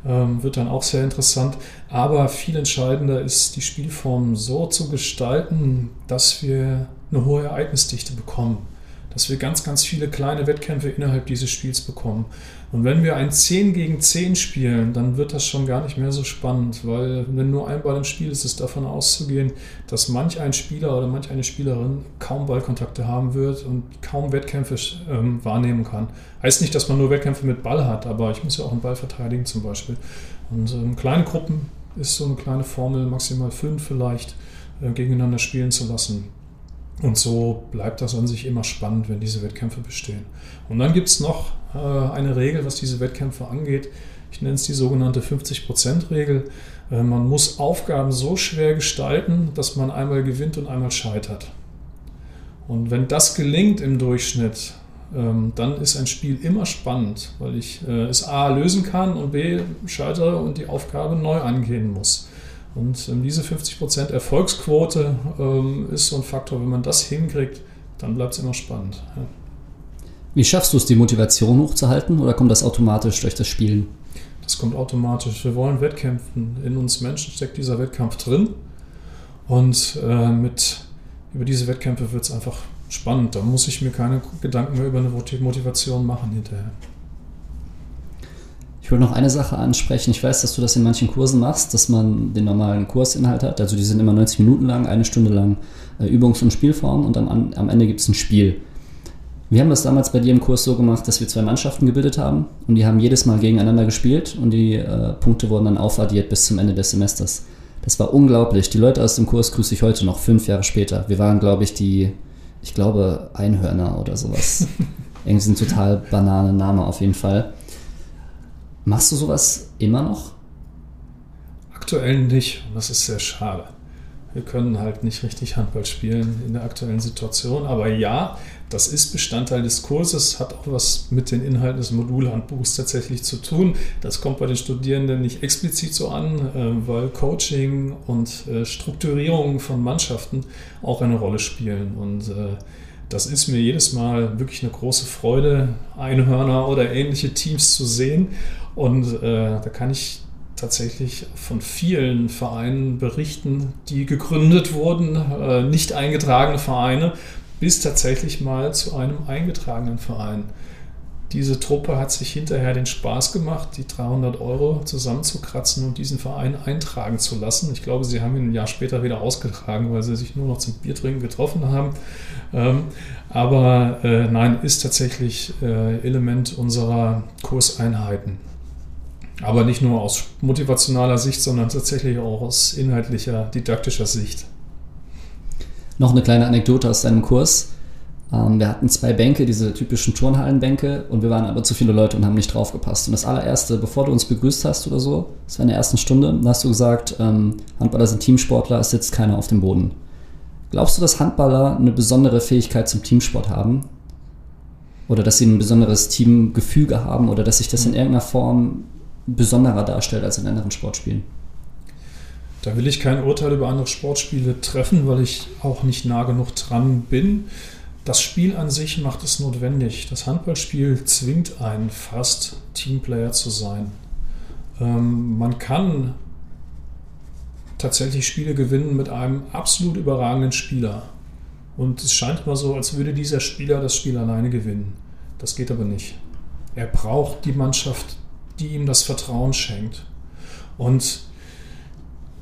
Ähm, wird dann auch sehr interessant. Aber viel entscheidender ist, die Spielform so zu gestalten, dass wir eine hohe Ereignisdichte bekommen. Dass wir ganz, ganz viele kleine Wettkämpfe innerhalb dieses Spiels bekommen. Und wenn wir ein 10 gegen 10 spielen, dann wird das schon gar nicht mehr so spannend, weil wenn nur ein Ball im Spiel ist, ist davon auszugehen, dass manch ein Spieler oder manch eine Spielerin kaum Ballkontakte haben wird und kaum Wettkämpfe ähm, wahrnehmen kann. Heißt nicht, dass man nur Wettkämpfe mit Ball hat, aber ich muss ja auch einen Ball verteidigen zum Beispiel. Und ähm, kleine Gruppen ist so eine kleine Formel, maximal fünf vielleicht, äh, gegeneinander spielen zu lassen. Und so bleibt das an sich immer spannend, wenn diese Wettkämpfe bestehen. Und dann gibt es noch äh, eine Regel, was diese Wettkämpfe angeht. Ich nenne es die sogenannte 50%-Regel. Äh, man muss Aufgaben so schwer gestalten, dass man einmal gewinnt und einmal scheitert. Und wenn das gelingt im Durchschnitt, ähm, dann ist ein Spiel immer spannend, weil ich äh, es A lösen kann und B scheitere und die Aufgabe neu angehen muss. Und ähm, diese 50% Erfolgsquote ähm, ist so ein Faktor, wenn man das hinkriegt, dann bleibt es immer spannend. Ja. Wie schaffst du es, die Motivation hochzuhalten oder kommt das automatisch durch das Spielen? Das kommt automatisch. Wir wollen Wettkämpfen. In uns Menschen steckt dieser Wettkampf drin. Und äh, mit, über diese Wettkämpfe wird es einfach spannend. Da muss ich mir keine Gedanken mehr über eine Motivation machen hinterher. Ich will noch eine Sache ansprechen. Ich weiß, dass du das in manchen Kursen machst, dass man den normalen Kursinhalt hat. Also die sind immer 90 Minuten lang, eine Stunde lang äh, Übungs- und Spielform und am, am Ende gibt es ein Spiel. Wir haben das damals bei dir im Kurs so gemacht, dass wir zwei Mannschaften gebildet haben und die haben jedes Mal gegeneinander gespielt und die äh, Punkte wurden dann aufaddiert bis zum Ende des Semesters. Das war unglaublich. Die Leute aus dem Kurs grüße ich heute noch, fünf Jahre später. Wir waren, glaube ich, die, ich glaube, Einhörner oder sowas. Irgendwie ein total banale Name auf jeden Fall. Machst du sowas immer noch? Aktuell nicht und das ist sehr schade. Wir können halt nicht richtig Handball spielen in der aktuellen Situation. Aber ja, das ist Bestandteil des Kurses, hat auch was mit den Inhalten des Modulhandbuchs tatsächlich zu tun. Das kommt bei den Studierenden nicht explizit so an, äh, weil Coaching und äh, Strukturierung von Mannschaften auch eine Rolle spielen. Und äh, das ist mir jedes Mal wirklich eine große Freude, Einhörner oder ähnliche Teams zu sehen. Und da kann ich tatsächlich von vielen Vereinen berichten, die gegründet wurden, nicht eingetragene Vereine, bis tatsächlich mal zu einem eingetragenen Verein. Diese Truppe hat sich hinterher den Spaß gemacht, die 300 Euro zusammenzukratzen und diesen Verein eintragen zu lassen. Ich glaube, sie haben ihn ein Jahr später wieder ausgetragen, weil sie sich nur noch zum Biertrinken getroffen haben. Ähm, aber äh, nein, ist tatsächlich äh, Element unserer Kurseinheiten. Aber nicht nur aus motivationaler Sicht, sondern tatsächlich auch aus inhaltlicher, didaktischer Sicht. Noch eine kleine Anekdote aus deinem Kurs. Ähm, wir hatten zwei Bänke, diese typischen Turnhallenbänke, und wir waren aber zu viele Leute und haben nicht draufgepasst. Und das allererste, bevor du uns begrüßt hast oder so, das war in der ersten Stunde, hast du gesagt, ähm, Handballer sind Teamsportler, es sitzt keiner auf dem Boden. Glaubst du, dass Handballer eine besondere Fähigkeit zum Teamsport haben? Oder dass sie ein besonderes Teamgefüge haben oder dass sich das in irgendeiner Form besonderer darstellt als in anderen Sportspielen? Da will ich kein Urteil über andere Sportspiele treffen, weil ich auch nicht nah genug dran bin. Das Spiel an sich macht es notwendig. Das Handballspiel zwingt einen fast, Teamplayer zu sein. Ähm, man kann tatsächlich Spiele gewinnen mit einem absolut überragenden Spieler. Und es scheint immer so, als würde dieser Spieler das Spiel alleine gewinnen. Das geht aber nicht. Er braucht die Mannschaft, die ihm das Vertrauen schenkt. Und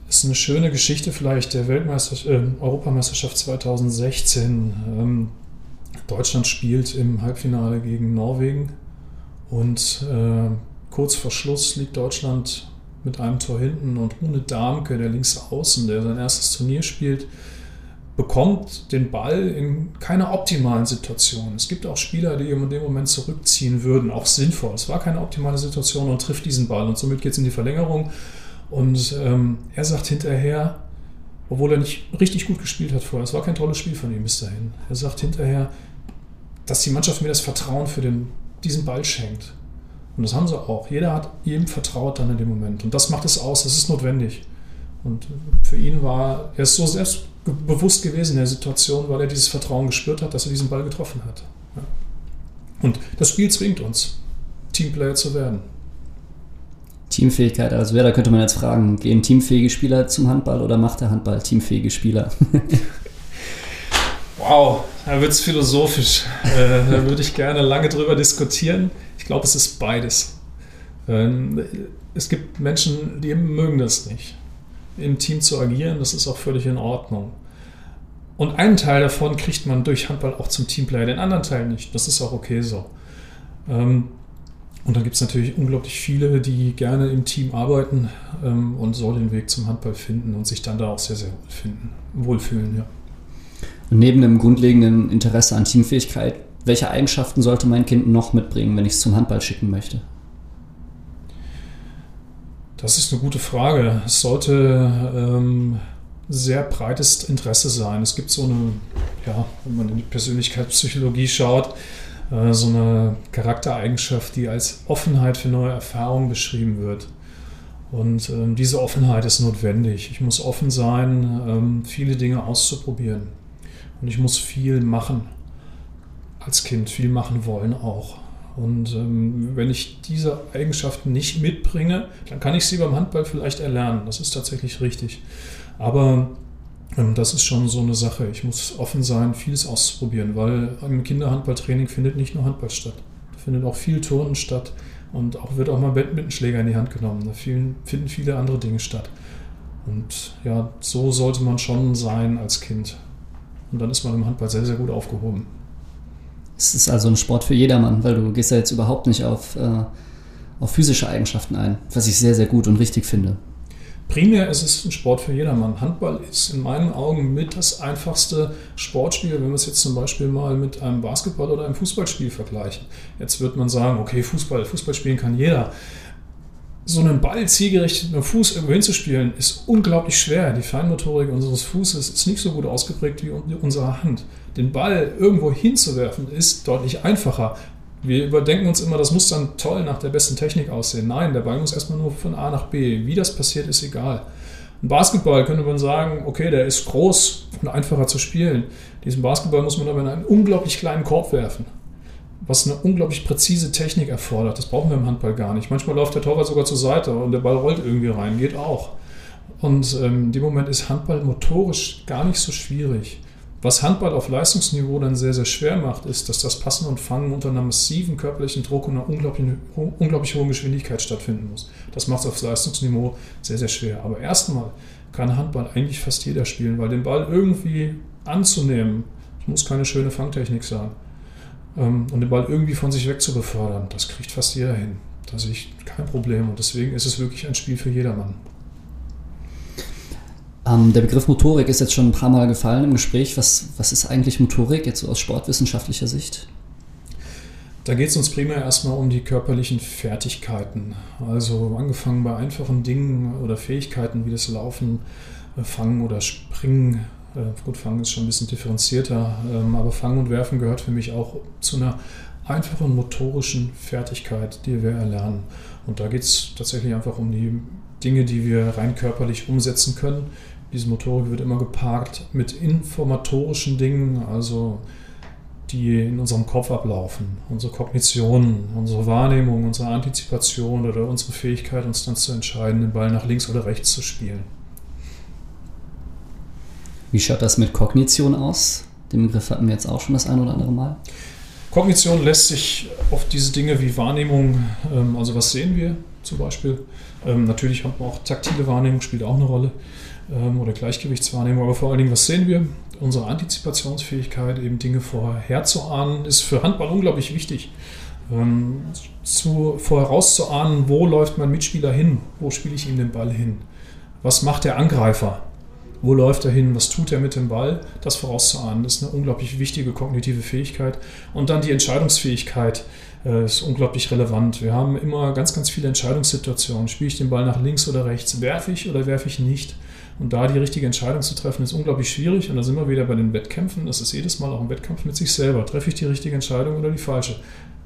ist eine schöne Geschichte vielleicht der Weltmeister, äh, Europameisterschaft 2016. Ähm, Deutschland spielt im Halbfinale gegen Norwegen und äh, kurz vor Schluss liegt Deutschland mit einem Tor hinten und Rune Darmke, der links außen, der sein erstes Turnier spielt, bekommt den Ball in keiner optimalen Situation. Es gibt auch Spieler, die in dem Moment zurückziehen würden, auch sinnvoll. Es war keine optimale Situation und trifft diesen Ball und somit geht es in die Verlängerung. Und ähm, er sagt hinterher, obwohl er nicht richtig gut gespielt hat vorher, es war kein tolles Spiel von ihm bis dahin. Er sagt hinterher, dass die Mannschaft mir das Vertrauen für den, diesen Ball schenkt. Und das haben sie auch. Jeder hat jedem vertraut dann in dem Moment. Und das macht es aus, das ist notwendig. Und für ihn war, er ist so selbstbewusst gewesen in der Situation, weil er dieses Vertrauen gespürt hat, dass er diesen Ball getroffen hat. Und das Spiel zwingt uns, Teamplayer zu werden. Teamfähigkeit, also wer, da könnte man jetzt fragen, gehen teamfähige Spieler zum Handball oder macht der Handball teamfähige Spieler? wow, da wird es philosophisch. Äh, da würde ich gerne lange drüber diskutieren. Ich glaube, es ist beides. Ähm, es gibt Menschen, die mögen das nicht im Team zu agieren. Das ist auch völlig in Ordnung. Und einen Teil davon kriegt man durch Handball auch zum Teamplayer, den anderen Teil nicht. Das ist auch okay so. Ähm, und dann gibt es natürlich unglaublich viele, die gerne im Team arbeiten ähm, und so den Weg zum Handball finden und sich dann da auch sehr, sehr wohlfinden, wohlfühlen. Ja. Und neben dem grundlegenden Interesse an Teamfähigkeit, welche Eigenschaften sollte mein Kind noch mitbringen, wenn ich es zum Handball schicken möchte? Das ist eine gute Frage. Es sollte ähm, sehr breites Interesse sein. Es gibt so eine, ja, wenn man in die Persönlichkeitspsychologie schaut, äh, so eine Charaktereigenschaft, die als Offenheit für neue Erfahrungen beschrieben wird. Und ähm, diese Offenheit ist notwendig. Ich muss offen sein, ähm, viele Dinge auszuprobieren. Und ich muss viel machen. Als Kind viel machen wollen auch. Und ähm, wenn ich diese Eigenschaften nicht mitbringe, dann kann ich sie beim Handball vielleicht erlernen. Das ist tatsächlich richtig. Aber ähm, das ist schon so eine Sache. Ich muss offen sein, vieles auszuprobieren, weil im Kinderhandballtraining findet nicht nur Handball statt. Da findet auch viel Turnen statt und auch wird auch mal Badmintonschläger in die Hand genommen. Da finden viele andere Dinge statt. Und ja, so sollte man schon sein als Kind. Und dann ist man im Handball sehr, sehr gut aufgehoben. Es ist also ein Sport für jedermann, weil du gehst ja jetzt überhaupt nicht auf, äh, auf physische Eigenschaften ein, was ich sehr, sehr gut und richtig finde. Primär ist es ein Sport für jedermann. Handball ist in meinen Augen mit das einfachste Sportspiel, wenn wir es jetzt zum Beispiel mal mit einem Basketball oder einem Fußballspiel vergleichen. Jetzt wird man sagen, okay, Fußball, Fußball spielen kann jeder so einen Ball zielgerichtet mit dem Fuß irgendwo hinzuspielen, ist unglaublich schwer. Die Feinmotorik unseres Fußes ist nicht so gut ausgeprägt wie unsere Hand. Den Ball irgendwo hinzuwerfen ist deutlich einfacher. Wir überdenken uns immer, das muss dann toll nach der besten Technik aussehen. Nein, der Ball muss erstmal nur von A nach B. Wie das passiert, ist egal. Ein Basketball könnte man sagen, okay, der ist groß und einfacher zu spielen. Diesen Basketball muss man aber in einen unglaublich kleinen Korb werfen was eine unglaublich präzise Technik erfordert. Das brauchen wir im Handball gar nicht. Manchmal läuft der Torwart sogar zur Seite und der Ball rollt irgendwie rein, geht auch. Und ähm, in dem Moment ist Handball motorisch gar nicht so schwierig. Was Handball auf Leistungsniveau dann sehr, sehr schwer macht, ist, dass das Passen und Fangen unter einer massiven körperlichen Druck und einer unglaublich, unglaublich hohen Geschwindigkeit stattfinden muss. Das macht es auf Leistungsniveau sehr, sehr schwer. Aber erstmal kann Handball eigentlich fast jeder spielen, weil den Ball irgendwie anzunehmen, muss keine schöne Fangtechnik sein ähm, und den Ball irgendwie von sich weg zu befördern. Das kriegt fast jeder hin. Da sehe ich kein Problem und deswegen ist es wirklich ein Spiel für jedermann. Ähm, der Begriff Motorik ist jetzt schon ein paar Mal gefallen im Gespräch. Was, was ist eigentlich Motorik jetzt so aus sportwissenschaftlicher Sicht? Da geht es uns primär erstmal um die körperlichen Fertigkeiten. Also angefangen bei einfachen Dingen oder Fähigkeiten wie das Laufen, äh, Fangen oder Springen, äh, gut, Fangen ist schon ein bisschen differenzierter, ähm, aber Fangen und Werfen gehört für mich auch zu einer einfachen motorischen Fertigkeit, die wir erlernen. Und da geht es tatsächlich einfach um die Dinge, die wir rein körperlich umsetzen können. Diese Motorik wird immer geparkt mit informatorischen Dingen, also die in unserem Kopf ablaufen. Unsere Kognition, unsere Wahrnehmung, unsere Antizipation oder unsere Fähigkeit, uns dann zu entscheiden, den Ball nach links oder rechts zu spielen. Wie schaut das mit Kognition aus? Den Begriff hatten wir jetzt auch schon das ein oder andere Mal. Kognition lässt sich auf diese Dinge wie Wahrnehmung, ähm, also was sehen wir, zum Beispiel. Ähm, natürlich haben wir auch taktile Wahrnehmung, spielt auch eine Rolle. Ähm, oder Gleichgewichtswahrnehmung. Aber vor allen Dingen, was sehen wir? Unsere Antizipationsfähigkeit, eben Dinge vorherzuahnen, ist für Handball unglaublich wichtig. Ähm, zu, vorauszuahnen, wo läuft mein Mitspieler hin? Wo spiele ich ihm den Ball hin? Was macht der Angreifer? Wo läuft er hin? Was tut er mit dem Ball? Das vorauszuahnen, ist eine unglaublich wichtige kognitive Fähigkeit. Und dann die Entscheidungsfähigkeit äh, ist unglaublich relevant. Wir haben immer ganz, ganz viele Entscheidungssituationen. Spiele ich den Ball nach links oder rechts? Werfe ich oder werfe ich nicht? Und da die richtige Entscheidung zu treffen, ist unglaublich schwierig. Und da sind wir wieder bei den Wettkämpfen. Das ist jedes Mal auch ein Wettkampf mit sich selber. Treffe ich die richtige Entscheidung oder die falsche?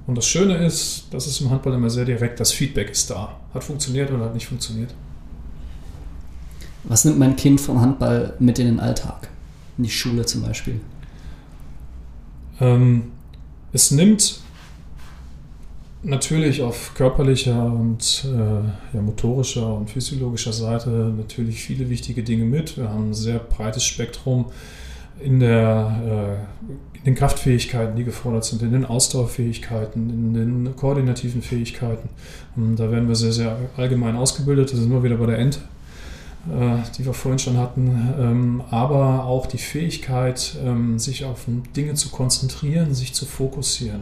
Und das Schöne ist, das ist im Handball immer sehr direkt, das Feedback ist da. Hat funktioniert oder hat nicht funktioniert. Was nimmt mein Kind vom Handball mit in den Alltag? In die Schule zum Beispiel? Ähm, es nimmt natürlich auf körperlicher und äh, ja, motorischer und physiologischer Seite natürlich viele wichtige Dinge mit. Wir haben ein sehr breites Spektrum in, der, äh, in den Kraftfähigkeiten, die gefordert sind, in den Ausdauerfähigkeiten, in den koordinativen Fähigkeiten. Und da werden wir sehr, sehr allgemein ausgebildet. Da sind wir wieder bei der Ente, äh, die wir vorhin schon hatten. Ähm, aber auch die Fähigkeit, ähm, sich auf Dinge zu konzentrieren, sich zu fokussieren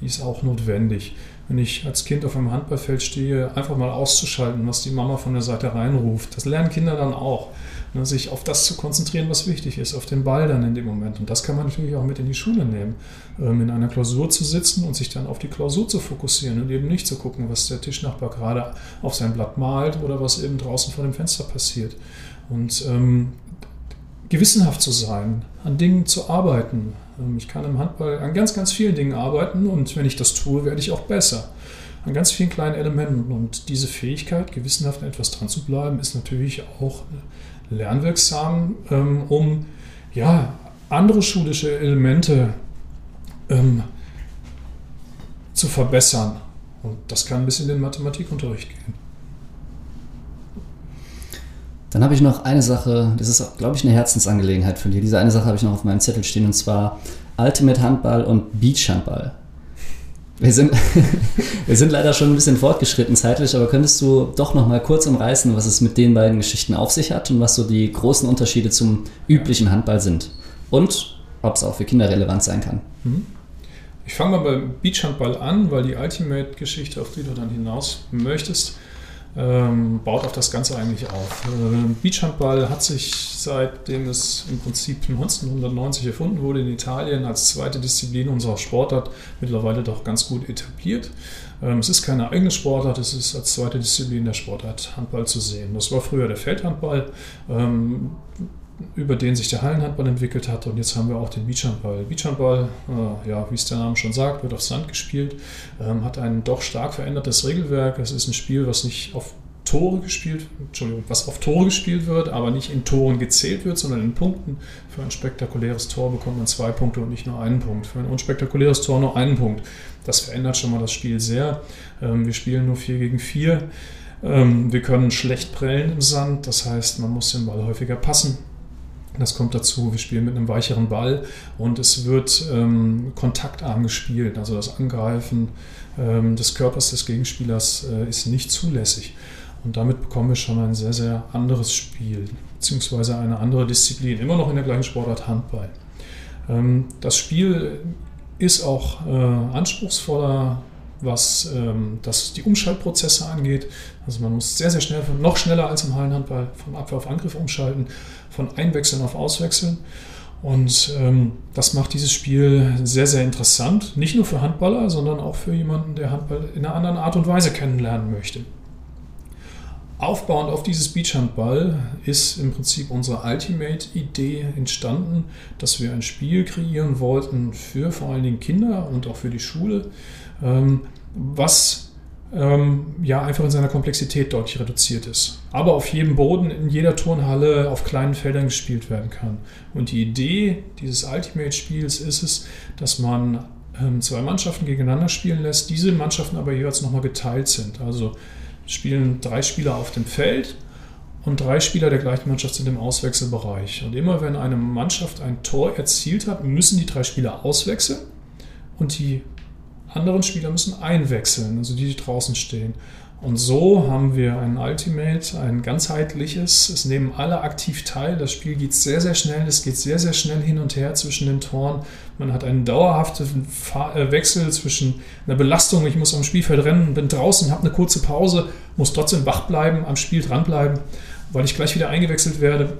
die ist auch notwendig. Wenn ich als Kind auf einem Handballfeld stehe, einfach mal auszuschalten, was die Mama von der Seite reinruft. Das lernen Kinder dann auch. Ne, sich auf das zu konzentrieren, was wichtig ist, auf den Ball dann in dem Moment. Und das kann man natürlich auch mit in die Schule nehmen. Ähm, in einer Klausur zu sitzen und sich dann auf die Klausur zu fokussieren und eben nicht zu gucken, was der Tischnachbar gerade auf sein Blatt malt oder was eben draußen vor dem Fenster passiert. Und ähm, gewissenhaft zu sein, an Dingen zu arbeiten. Ähm, ich kann im Handball an ganz, ganz vielen Dingen arbeiten und wenn ich das tue, werde ich auch besser. An ganz vielen kleinen Elementen. Und diese Fähigkeit, gewissenhaft etwas dran zu bleiben, ist natürlich auch lernwirksam, ähm, um ja, andere schulische Elemente ähm, zu verbessern. Und das kann bis in den Mathematikunterricht gehen. Dann habe ich noch eine Sache, das ist, glaube ich, eine Herzensangelegenheit von dir. Diese eine Sache habe ich noch auf meinem Zettel stehen und zwar Ultimate Handball und Beach Handball. Wir sind, wir sind leider schon ein bisschen fortgeschritten zeitlich, aber könntest du doch noch mal kurz umreißen, was es mit den beiden Geschichten auf sich hat und was so die großen Unterschiede zum üblichen Handball sind? Und ob es auch für Kinder relevant sein kann. Mhm. Ich fange mal beim Beachhandball an, weil die Ultimate-Geschichte, auf die du dann hinaus möchtest, ähm, baut auf das Ganze eigentlich auf. Äh, Beachhandball hat sich seitdem es im Prinzip 1990 erfunden wurde in Italien als zweite Disziplin unserer Sportart mittlerweile doch ganz gut etabliert. Ähm, es ist keine eigene Sportart, es ist als zweite Disziplin der Sportart Handball zu sehen. Das war früher der Feldhandball. Ähm, über den sich der Hallenhandball entwickelt hat. Und jetzt haben wir auch den Beachhandball. Beachhandball, äh, ja, wie es der Name schon sagt, wird auf Sand gespielt, ähm, hat ein doch stark verändertes Regelwerk. Es ist ein Spiel, was nicht auf Tore gespielt, Entschuldigung, was auf Tore gespielt wird, aber nicht in Toren gezählt wird, sondern in Punkten. Für ein spektakuläres Tor bekommt man zwei Punkte und nicht nur einen Punkt. Für ein unspektakuläres Tor nur einen Punkt. Das verändert schon mal das Spiel sehr. Ähm, wir spielen nur 4 gegen 4. Ähm, wir können schlecht prellen im Sand, das heißt, man muss den Ball häufiger passen. Das kommt dazu, wir spielen mit einem weicheren Ball und es wird ähm, kontaktarm gespielt. Also das Angreifen ähm, des Körpers des Gegenspielers äh, ist nicht zulässig. Und damit bekommen wir schon ein sehr, sehr anderes Spiel, beziehungsweise eine andere Disziplin, immer noch in der gleichen Sportart Handball. Ähm, das Spiel ist auch äh, anspruchsvoller, was ähm, das, die Umschaltprozesse angeht. Also man muss sehr, sehr schnell, noch schneller als im Hallenhandball, von Abwehr auf Angriff umschalten von Einwechseln auf Auswechseln. Und ähm, das macht dieses Spiel sehr, sehr interessant. Nicht nur für Handballer, sondern auch für jemanden, der Handball in einer anderen Art und Weise kennenlernen möchte. Aufbauend auf dieses Beachhandball ist im Prinzip unsere Ultimate-Idee entstanden, dass wir ein Spiel kreieren wollten für vor allen Dingen Kinder und auch für die Schule, ähm, was ähm, ja einfach in seiner Komplexität deutlich reduziert ist. Aber auf jedem Boden, in jeder Turnhalle, auf kleinen Feldern gespielt werden kann. Und die Idee dieses Ultimate-Spiels ist es, dass man ähm, zwei Mannschaften gegeneinander spielen lässt, diese Mannschaften aber jeweils nochmal geteilt sind. Also spielen drei Spieler auf dem Feld und drei Spieler der gleichen Mannschaft sind im Auswechselbereich. Und immer wenn eine Mannschaft ein Tor erzielt hat, müssen die drei Spieler auswechseln und die anderen Spieler müssen einwechseln, also die, die draußen stehen. Und so haben wir ein Ultimate, ein ganzheitliches. Es nehmen alle aktiv teil. Das Spiel geht sehr, sehr schnell. Es geht sehr, sehr schnell hin und her zwischen den Toren. Man hat einen dauerhaften äh, Wechsel zwischen einer Belastung, ich muss am Spielfeld rennen, bin draußen, habe eine kurze Pause, muss trotzdem wach bleiben, am Spiel dranbleiben, weil ich gleich wieder eingewechselt werde.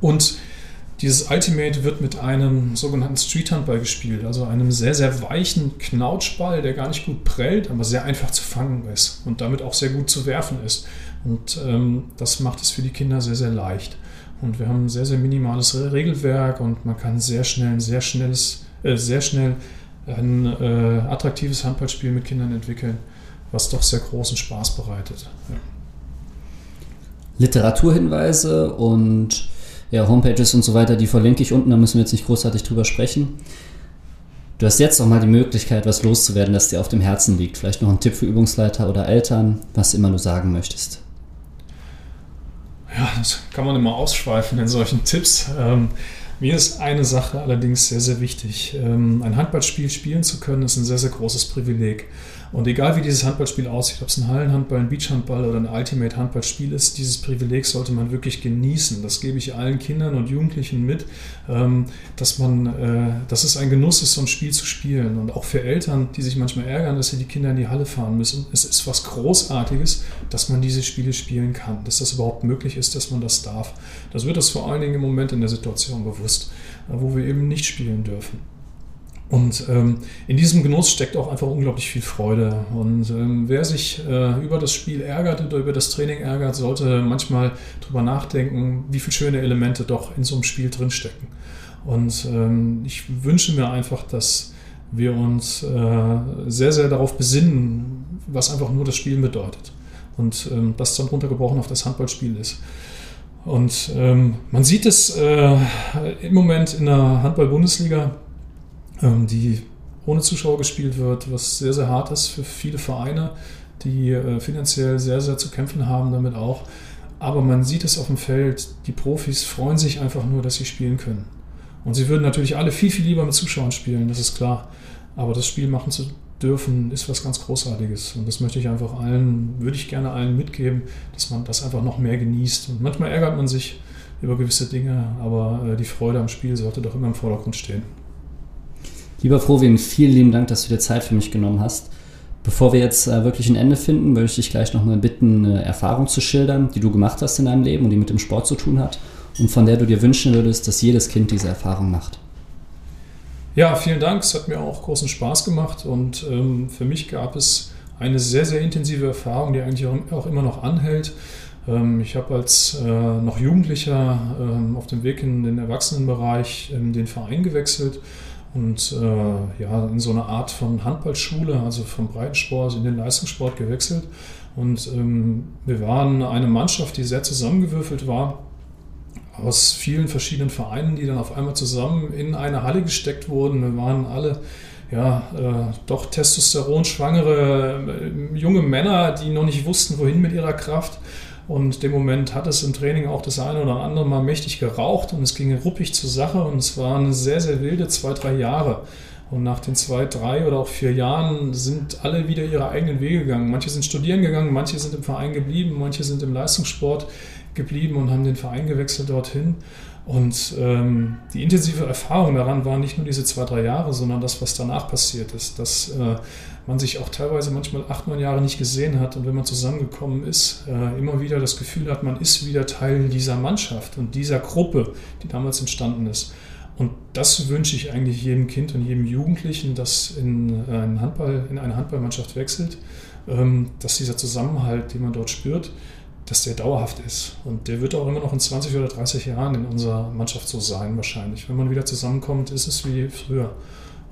Und dieses Ultimate wird mit einem sogenannten Street Handball gespielt, also einem sehr, sehr weichen Knautschball, der gar nicht gut prellt, aber sehr einfach zu fangen ist und damit auch sehr gut zu werfen ist. Und ähm, das macht es für die Kinder sehr, sehr leicht. Und wir haben ein sehr, sehr minimales Regelwerk und man kann sehr schnell ein sehr schnelles, äh, sehr schnell ein äh, attraktives Handballspiel mit Kindern entwickeln, was doch sehr großen Spaß bereitet. Ja. Literaturhinweise und ja, Homepages und so weiter, die verlinke ich unten, da müssen wir jetzt nicht großartig drüber sprechen. Du hast jetzt noch mal die Möglichkeit, was loszuwerden, das dir auf dem Herzen liegt. Vielleicht noch ein Tipp für Übungsleiter oder Eltern, was immer du sagen möchtest. Ja, das kann man immer ausschweifen in solchen Tipps. Ähm, mir ist eine Sache allerdings sehr, sehr wichtig. Ähm, ein Handballspiel spielen zu können, ist ein sehr, sehr großes Privileg. Und egal wie dieses Handballspiel aussieht, ob es ein Hallenhandball, ein Beachhandball oder ein Ultimate-Handballspiel ist, dieses Privileg sollte man wirklich genießen. Das gebe ich allen Kindern und Jugendlichen mit, ähm, dass man, äh, dass es ein Genuss ist, so ein Spiel zu spielen. Und auch für Eltern, die sich manchmal ärgern, dass sie die Kinder in die Halle fahren müssen. Es ist was Großartiges, dass man diese Spiele spielen kann, dass das überhaupt möglich ist, dass man das darf. Das wird uns vor allen Dingen im Moment in der Situation bewusst, äh, wo wir eben nicht spielen dürfen. Und ähm, in diesem Genuss steckt auch einfach unglaublich viel Freude. Und ähm, wer sich äh, über das Spiel ärgert oder über das Training ärgert, sollte manchmal darüber nachdenken, wie viele schöne Elemente doch in so einem Spiel drinstecken. Und ähm, ich wünsche mir einfach, dass wir uns äh, sehr, sehr darauf besinnen, was einfach nur das Spielen bedeutet. Und ähm, das dann runtergebrochen auf das Handballspiel ist. Und ähm, man sieht es äh, im Moment in der Handball-Bundesliga ähm, die ohne Zuschauer gespielt wird, was sehr, sehr hart ist für viele Vereine, die äh, finanziell sehr, sehr zu kämpfen haben damit auch. Aber man sieht es auf dem Feld, die Profis freuen sich einfach nur, dass sie spielen können. Und sie würden natürlich alle viel, viel lieber mit Zuschauern spielen, das ist klar. Aber das Spiel machen zu dürfen, ist was ganz Großartiges. Und das möchte ich einfach allen, würde ich gerne allen mitgeben, dass man das einfach noch mehr genießt. Und manchmal ärgert man sich über gewisse Dinge, aber äh, die Freude am Spiel sollte doch immer im Vordergrund stehen. Lieber Frovin, vielen lieben Dank, dass du dir Zeit für mich genommen hast. Bevor wir jetzt äh, wirklich ein Ende finden, möchte ich gleich nochmal bitten, eine Erfahrung zu schildern, die du gemacht hast in deinem Leben und die mit dem Sport zu tun hat und von der du dir wünschen würdest, dass jedes Kind diese Erfahrung macht. Ja, vielen Dank. Es hat mir auch großen Spaß gemacht und ähm, für mich gab es eine sehr, sehr intensive Erfahrung, die eigentlich auch immer noch anhält. Ähm, ich habe als äh, noch Jugendlicher ähm, auf dem Weg in den Erwachsenenbereich in den Verein gewechselt und äh, ja, in so eine Art von Handballschule, also vom Breitensport in den Leistungssport gewechselt. Und ähm, wir waren eine Mannschaft, die sehr zusammengewürfelt war aus vielen verschiedenen Vereinen, die dann auf einmal zusammen in eine Halle gesteckt wurden. Wir waren alle ja, äh, doch testosteronschwangere äh, junge Männer, die noch nicht wussten, wohin mit ihrer Kraft. Und dem Moment hat es im Training auch das eine oder andere Mal mächtig geraucht und es ging ruppig zur Sache und es waren sehr, sehr wilde zwei, drei Jahre. Und nach den zwei, drei oder auch vier Jahren sind alle wieder ihre eigenen Wege gegangen. Manche sind studieren gegangen, manche sind im Verein geblieben, manche sind im Leistungssport geblieben und haben den Verein gewechselt dorthin. Und ähm, die intensive Erfahrung daran war nicht nur diese zwei, drei Jahre, sondern das, was danach passiert ist. Dass äh, man sich auch teilweise manchmal acht, neun Jahre nicht gesehen hat und wenn man zusammengekommen ist, äh, immer wieder das Gefühl hat, man ist wieder Teil dieser Mannschaft und dieser Gruppe, die damals entstanden ist. Und das wünsche ich eigentlich jedem Kind und jedem Jugendlichen, das in, äh, einen Handball, in eine Handballmannschaft wechselt, ähm, dass dieser Zusammenhalt, den man dort spürt, dass der dauerhaft ist. Und der wird auch immer noch in 20 oder 30 Jahren in unserer Mannschaft so sein, wahrscheinlich. Wenn man wieder zusammenkommt, ist es wie früher.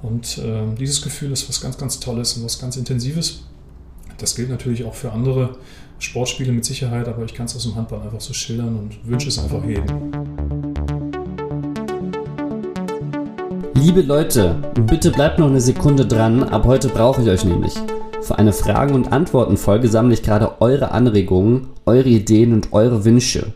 Und äh, dieses Gefühl ist was ganz, ganz Tolles und was ganz Intensives. Das gilt natürlich auch für andere Sportspiele mit Sicherheit, aber ich kann es aus dem Handball einfach so schildern und wünsche es einfach jedem. Liebe Leute, bitte bleibt noch eine Sekunde dran, ab heute brauche ich euch nämlich. Für eine Fragen- und Antworten-Folge sammle ich gerade eure Anregungen, eure Ideen und eure Wünsche.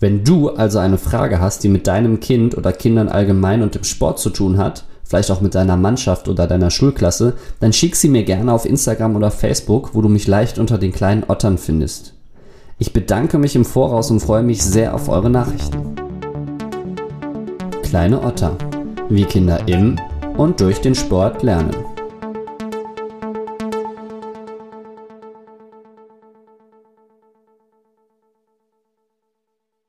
Wenn du also eine Frage hast, die mit deinem Kind oder Kindern allgemein und im Sport zu tun hat, vielleicht auch mit deiner Mannschaft oder deiner Schulklasse, dann schick sie mir gerne auf Instagram oder Facebook, wo du mich leicht unter den kleinen Ottern findest. Ich bedanke mich im Voraus und freue mich sehr auf eure Nachrichten. Kleine Otter. Wie Kinder im und durch den Sport lernen.